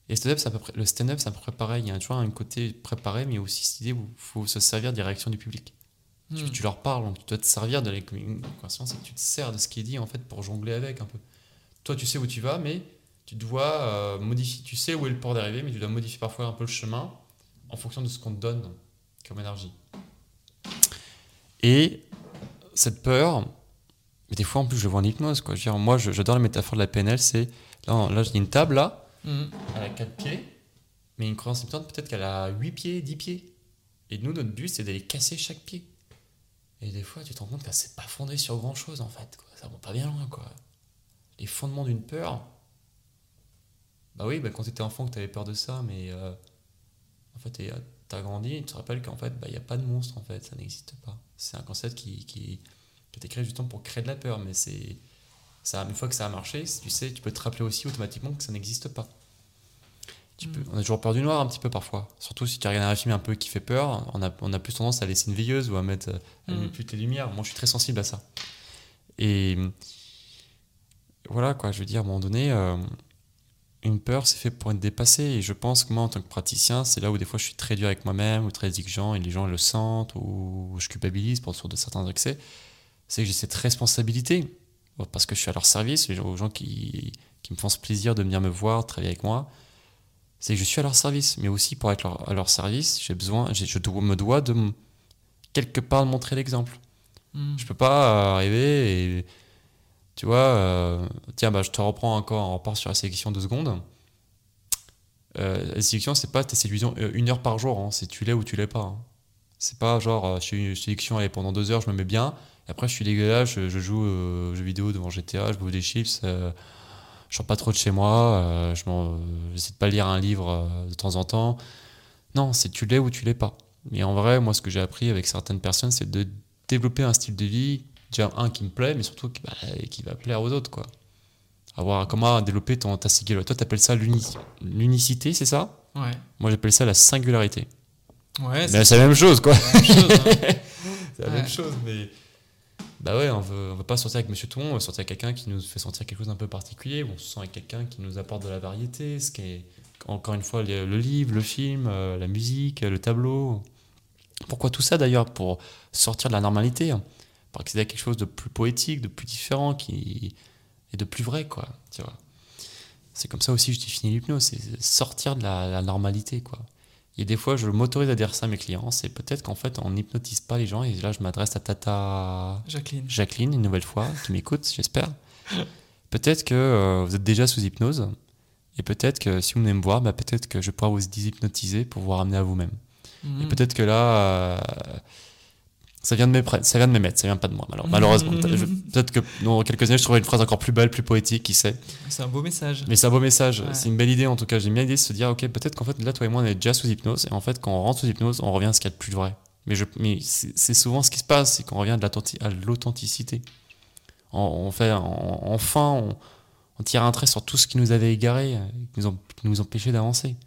Et le stand-up, c'est à peu près pareil. Il y a toujours un côté préparé, mais aussi cette idée où il faut se servir des réactions du public. Tu, Hmm. tu leur parles, donc tu dois te servir de la c'est que tu te sers de ce qui est dit en fait pour jongler avec un peu. Toi, tu sais où tu vas, mais tu dois euh, modifier. Tu sais où est le port d'arrivée, mais tu dois modifier parfois un peu le chemin en fonction de ce qu'on te donne comme énergie. Et cette peur, mais des fois en plus je vois en hypnose. Quoi. Je veux dire, moi, je- j'adore la métaphore de la PNL. C'est là, là, j'ai une table là, Hmm. elle a 4 pieds, mais une croyance limitante, peut-être qu'elle a 8 pieds, 10 pieds. Et nous, notre but, c'est d'aller casser chaque pied. Et des fois, tu te rends compte que c'est pas fondé sur grand chose en fait. Quoi. Ça va pas bien loin quoi. Les fondements d'une peur. Bah oui, bah, quand tu étais enfant, que tu avais peur de ça, mais euh, en fait, tu as grandi et tu te rappelles qu'en fait, il n'y a pas de monstre en fait, ça n'existe pas. C'est un concept qui, qui, qui a été créé justement pour créer de la peur, mais c'est. Ça, une fois que ça a marché, tu sais, tu peux te rappeler aussi automatiquement que ça n'existe pas. Tu peux, on a toujours peur du noir un petit peu parfois. Surtout si tu regardes un film un peu qui fait peur, on a, on a plus tendance à laisser une veilleuse ou à mettre, à Mm. plus tes lumières. Moi, je suis très sensible à ça. Et voilà, quoi, je veux dire, à un moment donné, euh, une peur, c'est fait pour être dépassé. Et je pense que moi, en tant que praticien, c'est là où des fois je suis très dur avec moi-même ou très exigeant et les gens le sentent ou je culpabilise pour sur de certains excès. C'est que j'ai cette responsabilité parce que je suis à leur service, les aux gens qui, qui me font ce plaisir de venir me voir, travailler avec moi. C'est que je suis à leur service, mais aussi pour être leur- à leur service, j'ai besoin, je dois- me dois de quelque part de montrer l'exemple. Mm. Je peux pas euh, arriver et tu vois, euh, tiens, bah, je te reprends encore, on repart sur la sélection deux secondes. Euh, la sélection, c'est pas tes sélections euh, une heure par jour, hein, c'est tu l'es ou tu l'es pas. hein. C'est pas genre, je suis une sélection, allez, pendant deux heures, je me mets bien, et après je suis dégueulasse, je, je joue aux jeux vidéo devant GTA, je bouffe des chips, euh, je sors pas trop de chez moi, euh, je j'essaie de pas lire un livre euh, de temps en temps. Non, c'est tu l'es ou tu l'es pas. Mais en vrai, moi, ce que j'ai appris avec certaines personnes, c'est de développer un style de vie, déjà un qui me plaît, mais surtout qui, bah, qui va plaire aux autres, quoi. Avoir comment développer ton, ta singularité. Toi, t'appelles ça l'uni- l'unicité, c'est ça? Ouais. Moi, j'appelle ça la singularité. Ouais, c'est la même chose, quoi. la même chose. hein. C'est la même chose, mais. Bah ouais, on veut, on veut pas sortir avec Monsieur Tout, on veut sortir avec quelqu'un qui nous fait sentir quelque chose d'un peu particulier, on se sent avec quelqu'un qui nous apporte de la variété, ce qui est, encore une fois, le, livre, le film, euh, la musique, le tableau. Pourquoi tout ça d'ailleurs Pour sortir de la normalité, hein? pour accéder à quelque chose de plus poétique, de plus différent, qui et de plus vrai, quoi. Tu vois. C'est comme ça aussi que je définis l'hypnose, c'est sortir de la, la normalité, quoi. Et des fois, je m'autorise à dire ça à mes clients, c'est peut-être qu'en fait, on n'hypnotise pas les gens, et là, je m'adresse à Tata Jacqueline. Jacqueline, une nouvelle fois, qui m'écoute, j'espère. Peut-être que euh, vous êtes déjà sous hypnose, et peut-être que si vous venez me voir, bah, peut-être que je pourrai vous déshypnotiser pour vous ramener à vous-même. Et peut-être que là, euh, ça vient de mes prêts, ça vient de mes maîtres, ça vient pas de moi, malheure- malheureusement. Je- Peut-être que dans quelques années, je trouverai une phrase encore plus belle, plus poétique, qui sait. C'est un beau message. Mais c'est un beau message, Ouais. c'est une belle idée en tout cas. J'aime bien l'idée de se dire, ok, peut-être qu'en fait, là, toi et moi, on est déjà sous hypnose, et en fait, quand on rentre sous hypnose, on revient à ce qu'il y a de plus vrai. Mais, je, mais c'est souvent ce qui se passe, c'est qu'on revient de à l'authenticité. On, on fait, on- enfin, on, on tire un trait sur tout ce qui nous avait égaré, qui nous, ont- qui nous empêchait d'avancer.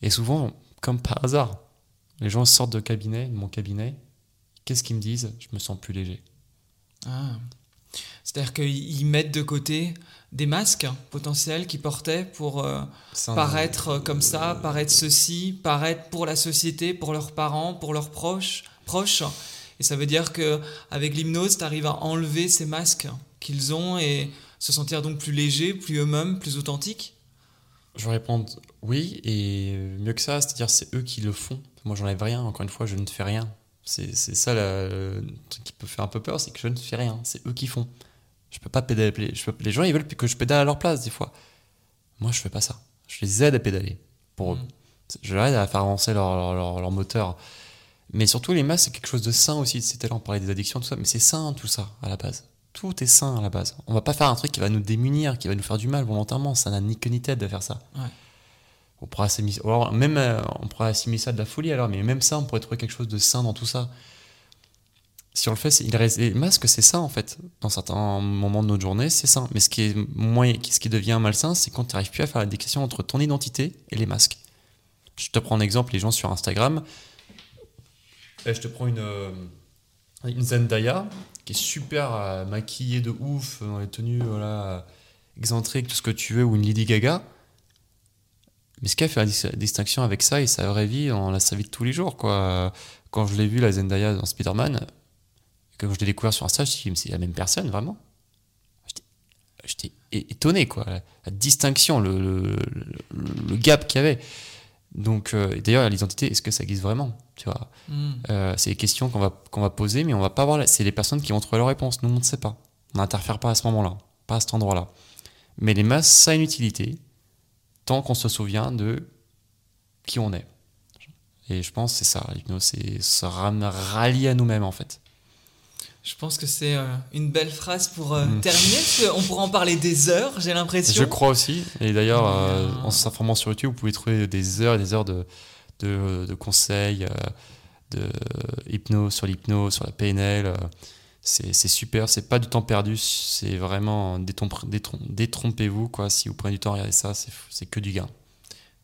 Et souvent, comme par hasard, les gens sortent de cabinet, de mon cabinet, qu'est-ce qu'ils me disent? Je me sens plus léger. Ah. C'est-à-dire qu'ils mettent de côté des masques potentiels qu'ils portaient pour euh, paraître comme ça, paraître ceci, paraître pour la société, pour leurs parents, pour leurs proches. proches. Et ça veut dire que avec l'hypnose, tu arrives à enlever ces masques qu'ils ont et se sentir donc plus léger, plus eux-mêmes, plus authentique? Je vais répondre oui, et mieux que ça, c'est-à-dire c'est eux qui le font. Moi, j'enlève rien, encore une fois, je ne fais rien. C'est c'est ça la- le truc qui peut faire un peu peur, c'est que je ne fais rien. C'est eux qui font. Je peux pas pédaler. je peux- les gens, ils veulent que je pédale à leur place, des fois. Moi, je fais pas ça. Je les aide à pédaler pour eux. Mm. Je les aide à faire avancer leur, leur, leur- leur moteur. Mais surtout, les masques, c'est quelque chose de sain aussi. C'était là, on parlait des addictions, tout ça. Mais c'est sain, tout ça, à la base. Tout est sain à la base. On va pas faire un truc qui va nous démunir, qui va nous faire du mal volontairement. Ça n'a ni queue ni tête de faire ça. Ouais. On pourrait assimiler, même, euh, on ça de la folie alors, mais même ça, on pourrait trouver quelque chose de sain dans tout ça. Si on le fait, il les masques, c'est ça en fait. Dans certains moments de notre journée, c'est ça. Mais ce qui, est moins, ce qui devient malsain, c'est quand tu n'arrives plus à faire la détection entre ton identité et les masques. Je te prends un exemple, les gens sur Instagram. Eh, je te prends une, euh, une Zendaya qui est super euh, maquillée de ouf, dans les tenues excentriques, tout ce que tu veux, ou une Lady Gaga. Mais ce qu'elle fait la dis- distinction avec ça et sa vraie vie, on la sa vie de tous les jours. Quoi. Quand je l'ai vu, la Zendaya dans Spider-Man, quand je l'ai découvert sur Insta, je me suis dit, c'est la même personne, vraiment J'étais- étonné, quoi. La, la distinction, le, le, le- le gap qu'il y avait. Donc, euh, d'ailleurs, l'identité, est-ce que ça existe vraiment tu vois? Mm. Euh, C'est des questions qu'on va, qu'on va poser, mais on va pas voir. la- C'est les personnes qui vont trouver leur réponse. Nous, on ne sait pas. On n'interfère pas à ce moment-là, pas à cet endroit-là. Mais les masses, ça a une utilité tant qu'on se souvient de qui on est. Et je pense que c'est ça, l'hypnose, c'est se rallier à nous-mêmes en fait. Je pense que c'est euh, une belle phrase pour euh, Mm. terminer, parce qu'on pourra en parler des heures, j'ai l'impression. Je crois aussi. Et d'ailleurs, euh, Bien. en s'informant sur YouTube, vous pouvez trouver des heures et des heures de, de, de conseils, euh, de hypnose sur l'hypnose, sur la PNL. C'est super, c'est pas du temps perdu, c'est vraiment détrompe- détrom- détrompez-vous quoi. Si vous prenez du temps à regarder ça, c'est que du gain.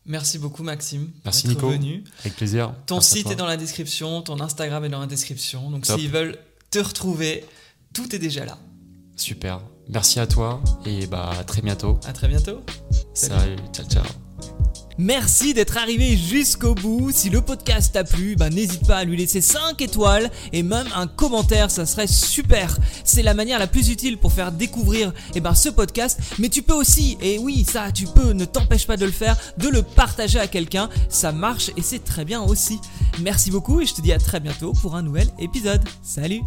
Merci beaucoup Maxime Merci, Nico. venu. Avec plaisir. Ton Merci site est dans la description, ton Instagram est dans la description. Donc s'ils veulent te retrouver, tout est déjà là. Super. Merci à toi et bah à très bientôt. À très bientôt. Salut. Salut, ciao ciao. Merci d'être arrivé jusqu'au bout. Si le podcast t'a plu, ben n'hésite pas à lui laisser 5 étoiles et même un commentaire, ça serait super. C'est la manière la plus utile pour faire découvrir eh ben, ce podcast. Mais tu peux aussi, et oui, ça, tu peux, ne t'empêche pas de le faire, de le partager à quelqu'un. Ça marche et c'est très bien aussi. Merci beaucoup et je te dis à très bientôt pour un nouvel épisode. Salut